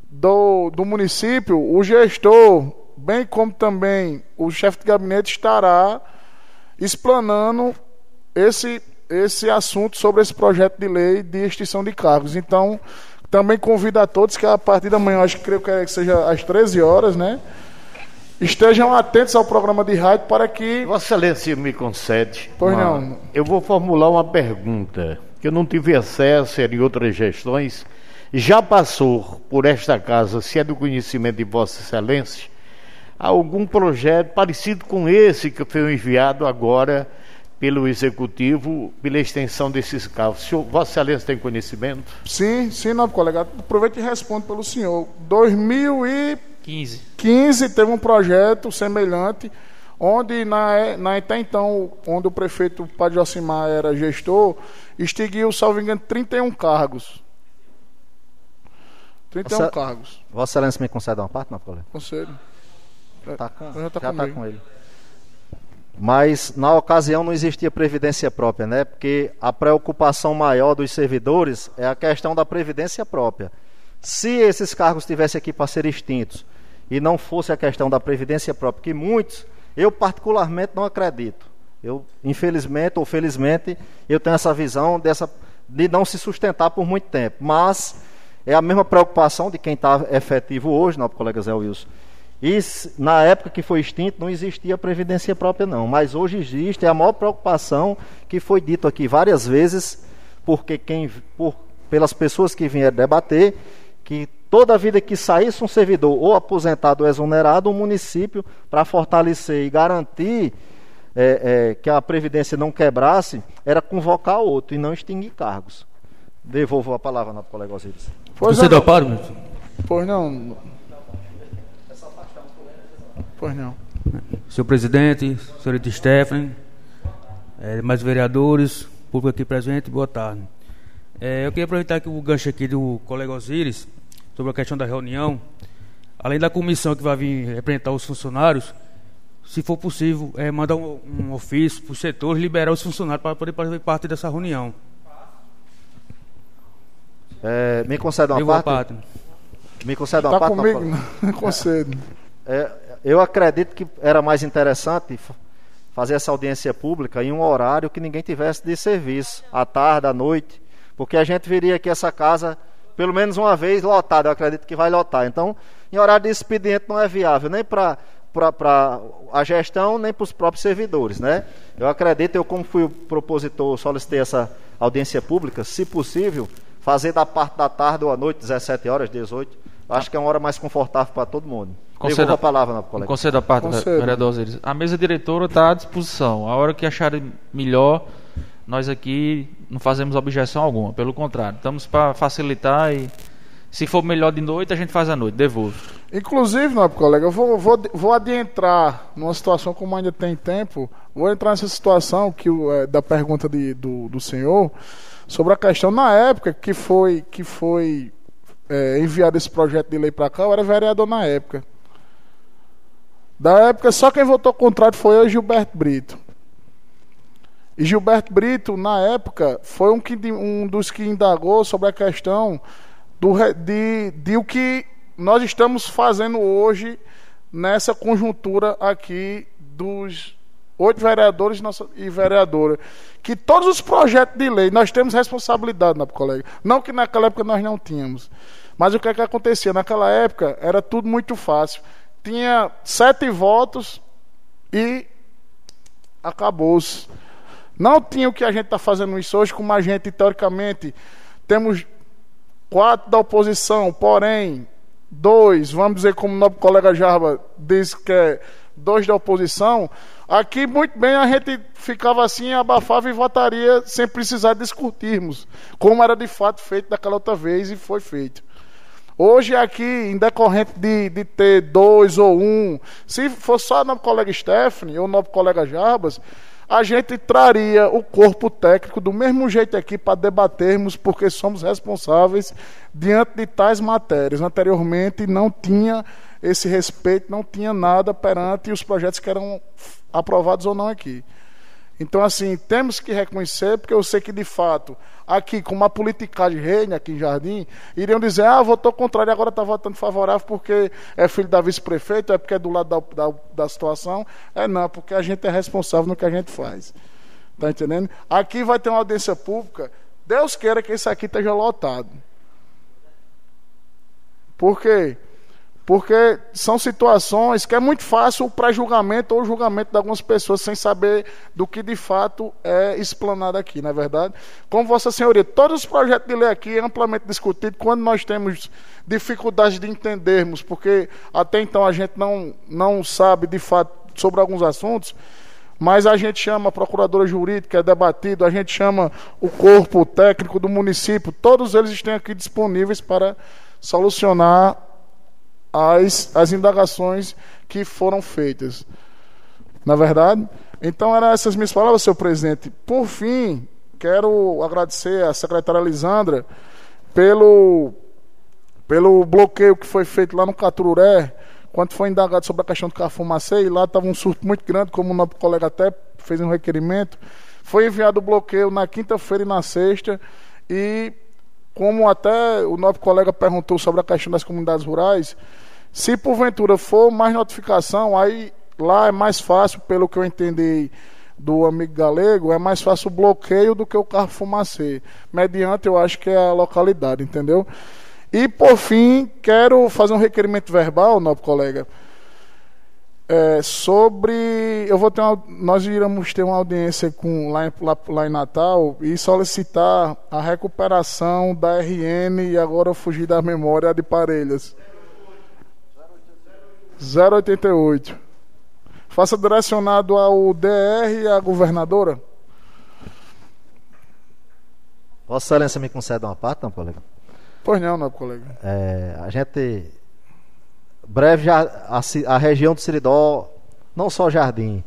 do, do município, o gestor, bem como também o chefe de gabinete, estará explanando esse, esse assunto sobre esse projeto de lei de extinção de cargos. Então, também convido a todos que a partir da manhã, acho que creio que seja às 13 horas, né? Estejam atentos ao programa de rádio para que. Vossa Excelência me concede. Pois uma... não. Eu vou formular uma pergunta que eu não tive acesso em outras gestões. Já passou por esta casa, se é do conhecimento de Vossa Excelência, algum projeto parecido com esse que foi enviado agora pelo Executivo pela extensão desses carros. Senhor, Vossa Excelência tem conhecimento? Sim, sim, nobre colega. Aproveito e respondo pelo senhor. 2015 15, teve um projeto semelhante, onde na, na, até então, onde o prefeito Padre Josimar era gestor, extinguiu, salvo engano, 31 cargos. 31 Vossa, cargos. Vossa Excelência me concede uma parte, nobre colega? Concedo. Tá com, já está tá com ele. Mas na ocasião não existia previdência própria, né? Porque a preocupação maior dos servidores é a questão da previdência própria. Se esses cargos estivessem aqui para ser extintos e não fosse a questão da previdência própria, que muitos, eu particularmente não acredito. Eu, infelizmente ou felizmente, eu tenho essa visão dessa de não se sustentar por muito tempo. Mas é a mesma preocupação de quem está efetivo hoje, não, colega Zé Wilson e na época que foi extinto não existia previdência própria não, mas hoje existe, é a maior preocupação que foi dito aqui várias vezes, porque quem por, pelas pessoas que vieram debater, que toda vida que saísse um servidor ou aposentado ou exonerado, o município, para fortalecer e garantir é, é, que a Previdência não quebrasse, era convocar outro e não extinguir cargos. Devolvo a palavra ao colega Osiris. Pois Você dá para, Pois não. Pois não. Senhor presidente, senhorita Stephanie, é, mais vereadores, público aqui presente, boa tarde. É, eu queria aproveitar aqui o gancho aqui do colega Osiris, sobre a questão da reunião. Além da comissão que vai vir representar os funcionários, se for possível, é, mandar um, um ofício para os setores, liberar os funcionários para poder fazer parte dessa reunião. É, me concede uma parte? parte? Me concede uma tá parte? Comigo? Não, concedo. É, eu acredito que era mais interessante fazer essa audiência pública em um horário que ninguém tivesse de serviço, à tarde, à noite, porque a gente viria aqui essa casa pelo menos uma vez lotada, eu acredito que vai lotar. Então, em horário de expediente não é viável, nem para para a gestão, nem para os próprios servidores, né? Eu acredito, eu como fui o propositor, solicitei essa audiência pública, se possível, fazer da parte da tarde ou à noite, 17 horas, 18, acho que é uma hora mais confortável para todo mundo. Conceda a palavra, não, colega. Conceda a parte, Concedo. vereador Osiris. A mesa diretora está à disposição. A hora que acharem melhor, nós aqui não fazemos objeção alguma. Pelo contrário, estamos para facilitar e se for melhor de noite, a gente faz à noite, devolvo. Inclusive, não, colega, eu vou, vou, vou adentrar numa situação como ainda tem tempo, vou entrar nessa situação que é, da pergunta de, do, do senhor sobre a questão na época que foi, que foi é, enviado esse projeto de lei para cá, eu era vereador na época. Da época, só quem votou contrário foi eu e Gilberto Brito. E Gilberto Brito, na época, foi um, que, um dos que indagou sobre a questão do, de, de o que nós estamos fazendo hoje nessa conjuntura aqui dos oito vereadores e vereadora. Que todos os projetos de lei, nós temos responsabilidade, né, colega. Não que naquela época nós não tínhamos. Mas o que é que acontecia? Naquela época era tudo muito fácil. Tinha sete votos e acabou-se. Não tinha o que a gente está fazendo isso hoje, como a gente, teoricamente, temos quatro da oposição, porém, dois, vamos dizer como o nosso colega Jarba disse que é dois da oposição, aqui muito bem a gente ficava assim, abafava e votaria sem precisar discutirmos, como era de fato feito daquela outra vez e foi feito. Hoje aqui, em decorrente de, de ter dois ou um, se for só o nosso colega Stephanie ou o nosso colega Jarbas, a gente traria o corpo técnico do mesmo jeito aqui para debatermos, porque somos responsáveis diante de tais matérias. Anteriormente não tinha esse respeito, não tinha nada perante os projetos que eram aprovados ou não aqui. Então, assim, temos que reconhecer, porque eu sei que, de fato, aqui, com uma politicagem reina aqui em Jardim, iriam dizer, ah, votou contrário, agora está votando favorável porque é filho da vice-prefeito, é porque é do lado da, da, da, situação. É não, porque a gente é responsável no que a gente faz. Está entendendo? Aqui vai ter uma audiência pública, Deus queira que isso aqui esteja lotado. Por quê? Porque são situações que é muito fácil o pré-julgamento ou o julgamento de algumas pessoas sem saber do que de fato é explanado aqui, não é verdade? Como Vossa Senhoria, todos os projetos de lei aqui é amplamente discutido quando nós temos dificuldade de entendermos, porque até então a gente não, não sabe de fato sobre alguns assuntos, mas a gente chama a procuradora jurídica, é debatido, a gente chama o corpo técnico do município, todos eles estão aqui disponíveis para solucionar as, as indagações que foram feitas. Na verdade? Então, eram essas minhas palavras, senhor presidente. Por fim, quero agradecer à secretária Lisandra pelo, pelo bloqueio que foi feito lá no Catururé, quando foi indagado sobre a questão do Cafumacê, e lá estava um surto muito grande, como o nosso colega até fez um requerimento. Foi enviado o bloqueio na quinta-feira e na sexta, e como até o nosso colega perguntou sobre a questão das comunidades rurais, se porventura for mais notificação, aí lá é mais fácil, pelo que eu entendi do amigo galego, é mais fácil o bloqueio do que o carro fumacê, mediante eu acho que é a localidade, entendeu? E por fim, quero fazer um requerimento verbal, nosso colega, é, sobre. Eu vou ter uma, nós iremos ter uma audiência com, lá, em, lá, lá em Natal e solicitar a recuperação da RN e agora fugir da memória de Parelhas. 088. Faça direcionado ao DR e à governadora. Vossa Excelência me concede uma parte, não, colega? Pois não, não, colega. É, a gente breve a, a, região do Siridó, não só Jardim,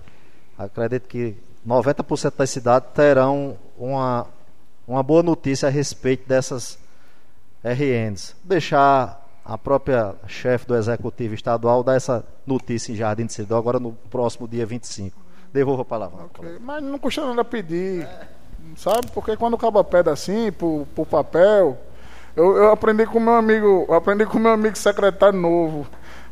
acredito que 90% das cidades terão uma, uma boa notícia a respeito dessas RNs. Deixar a própria chefe do executivo estadual dar essa notícia em Jardim de Siridó agora no próximo dia 25. Devolvo a palavra. Okay. Mas não custa nada pedir, é. sabe? Porque quando acaba pedra assim, por, por papel, eu, eu aprendi com meu amigo, aprendi com meu amigo secretário novo.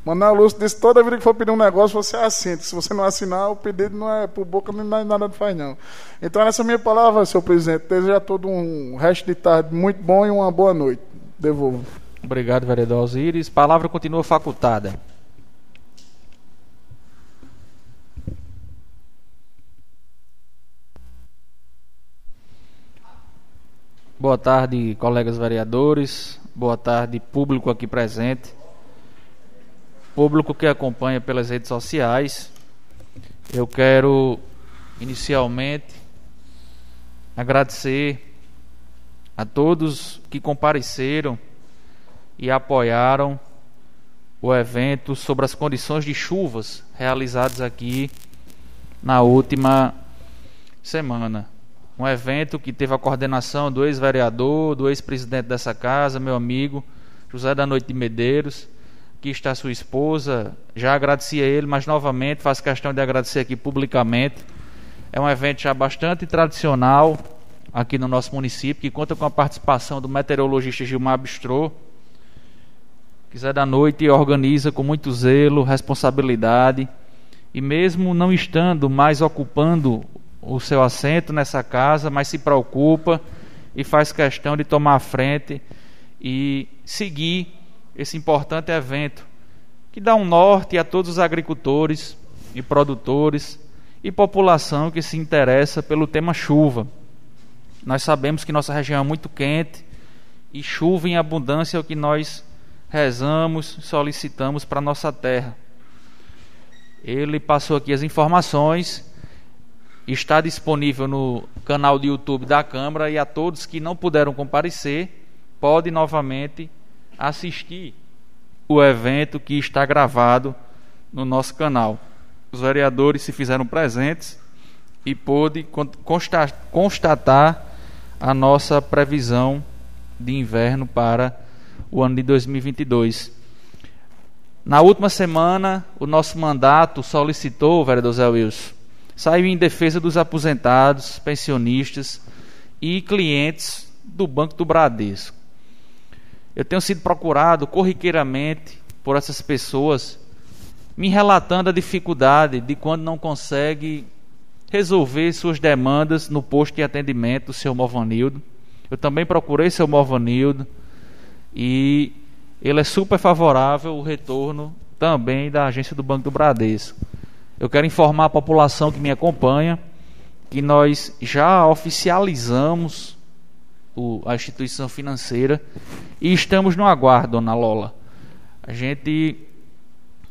Manuel Lúcio disse toda vida que for pedir um negócio, você assina. Se você não assinar, o pedido não é por boca, não é nada faz, não. Então, essa é minha palavra, senhor presidente. Desejo a todo um resto de tarde muito bom e uma boa noite. Devolvo. Obrigado, vereador Osiris. Palavra continua facultada. Boa tarde, colegas vereadores. Boa tarde, público aqui presente público que acompanha pelas redes sociais. Eu quero inicialmente agradecer a todos que compareceram e apoiaram o evento sobre as condições de chuvas realizadas aqui na última semana. Um evento que teve a coordenação do ex-vereador, do ex-presidente dessa casa, meu amigo José da Noite de Medeiros. Aqui está sua esposa. Já agradeci a ele, mas novamente faço questão de agradecer aqui publicamente. É um evento já bastante tradicional aqui no nosso município, que conta com a participação do meteorologista Gilmar Bistrô. Quiser da Noite organiza com muito zelo, responsabilidade e mesmo não estando mais ocupando o seu assento nessa casa, mas se preocupa e faz questão de tomar a frente e seguir esse importante evento que dá um norte a todos os agricultores e produtores e população que se interessa pelo tema chuva. Nós sabemos que nossa região é muito quente e chuva em abundância é o que nós rezamos, solicitamos para nossa terra. Ele passou aqui as informações, está disponível no canal do YouTube da Câmara e a todos que não puderam comparecer, pode novamente assistir o evento que está gravado no nosso canal. Os vereadores se fizeram presentes e pôde constatar a nossa previsão de inverno para o ano de 2022. Na última semana, o nosso mandato solicitou, vereador Zé Wilson, saiu em defesa dos aposentados, pensionistas e clientes do Banco do Bradesco. Eu tenho sido procurado corriqueiramente por essas pessoas, me relatando a dificuldade de quando não consegue resolver suas demandas no posto de atendimento do seu Morvanildo. Eu também procurei seu Morvanildo e ele é super favorável o retorno também da agência do Banco do Bradesco. Eu quero informar a população que me acompanha que nós já oficializamos o, a instituição financeira e estamos no aguardo, dona Lola. A gente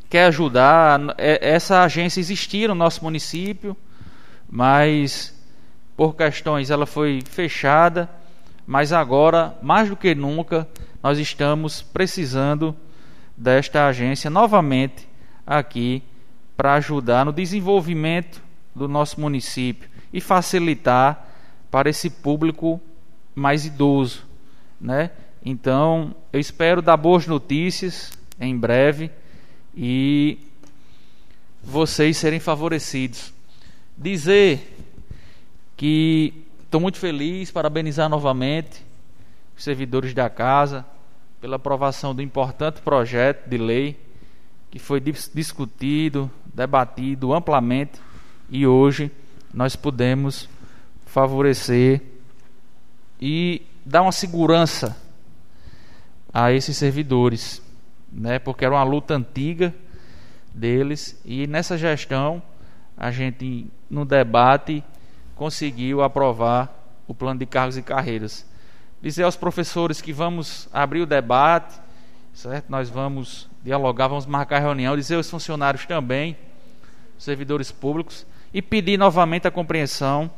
quer ajudar. É, essa agência existia no nosso município, mas por questões ela foi fechada. Mas agora, mais do que nunca, nós estamos precisando desta agência novamente aqui para ajudar no desenvolvimento do nosso município e facilitar para esse público mais idoso, né? Então, eu espero dar boas notícias em breve e vocês serem favorecidos. Dizer que estou muito feliz, parabenizar novamente os servidores da casa pela aprovação do importante projeto de lei que foi discutido, debatido amplamente e hoje nós podemos favorecer e dar uma segurança a esses servidores, né? Porque era uma luta antiga deles e nessa gestão a gente no debate conseguiu aprovar o plano de cargos e carreiras. Dizer aos professores que vamos abrir o debate, certo? Nós vamos dialogar, vamos marcar reunião, dizer aos funcionários também, servidores públicos, e pedir novamente a compreensão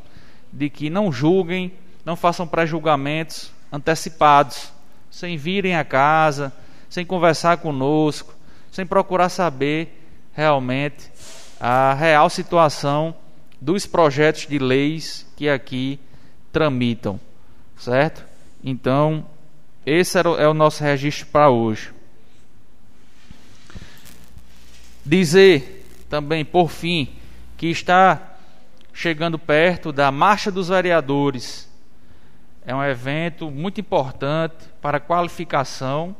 de que não julguem não façam pré-julgamentos antecipados, sem virem a casa, sem conversar conosco, sem procurar saber realmente a real situação dos projetos de leis que aqui tramitam, certo? Então, esse é o nosso registro para hoje. Dizer também, por fim, que está chegando perto da Marcha dos Vereadores é um evento muito importante para a qualificação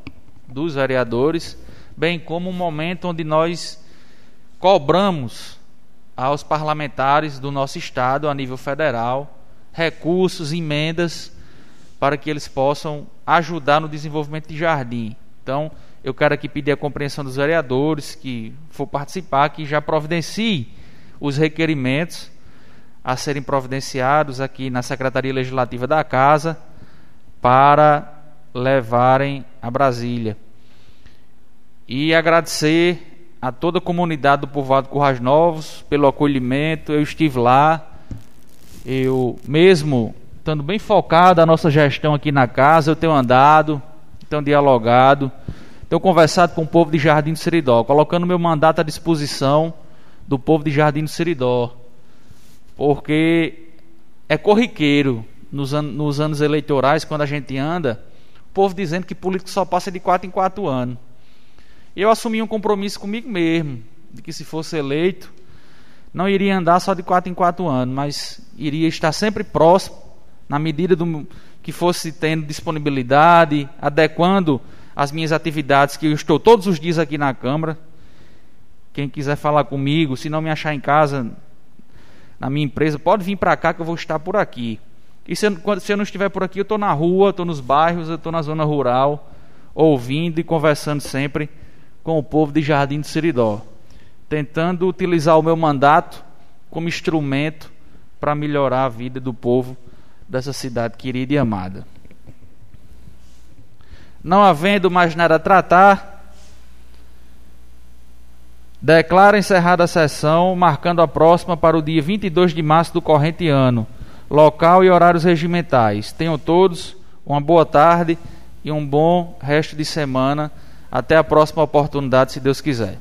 dos vereadores, bem como um momento onde nós cobramos aos parlamentares do nosso estado a nível federal recursos, emendas para que eles possam ajudar no desenvolvimento de jardim. Então, eu quero aqui pedir a compreensão dos vereadores que for participar que já providencie os requerimentos a serem providenciados aqui na Secretaria Legislativa da Casa para levarem a Brasília. E agradecer a toda a comunidade do povoado Currais Novos pelo acolhimento. Eu estive lá, eu mesmo estando bem focado a nossa gestão aqui na casa, eu tenho andado, tenho dialogado, tenho conversado com o povo de Jardim do Seridó, colocando meu mandato à disposição do povo de Jardim do Seridó porque é corriqueiro nos, an nos anos eleitorais, quando a gente anda, povo dizendo que político só passa de quatro em quatro anos. Eu assumi um compromisso comigo mesmo, de que se fosse eleito, não iria andar só de quatro em quatro anos, mas iria estar sempre próximo, na medida do que fosse tendo disponibilidade, adequando as minhas atividades, que eu estou todos os dias aqui na Câmara. Quem quiser falar comigo, se não me achar em casa, na minha empresa, pode vir para cá que eu vou estar por aqui. E se eu, se eu não estiver por aqui, eu estou na rua, estou nos bairros, eu estou na zona rural, ouvindo e conversando sempre com o povo de Jardim do Seridó, tentando utilizar o meu mandato como instrumento para melhorar a vida do povo dessa cidade querida e amada. Não havendo mais nada a tratar, declaro encerrada a sessão, marcando a próxima para o dia 22 de março do corrente ano, local e horários regimentais. Tenham todos uma boa tarde e um bom resto de semana. Até a próxima oportunidade, se Deus quiser.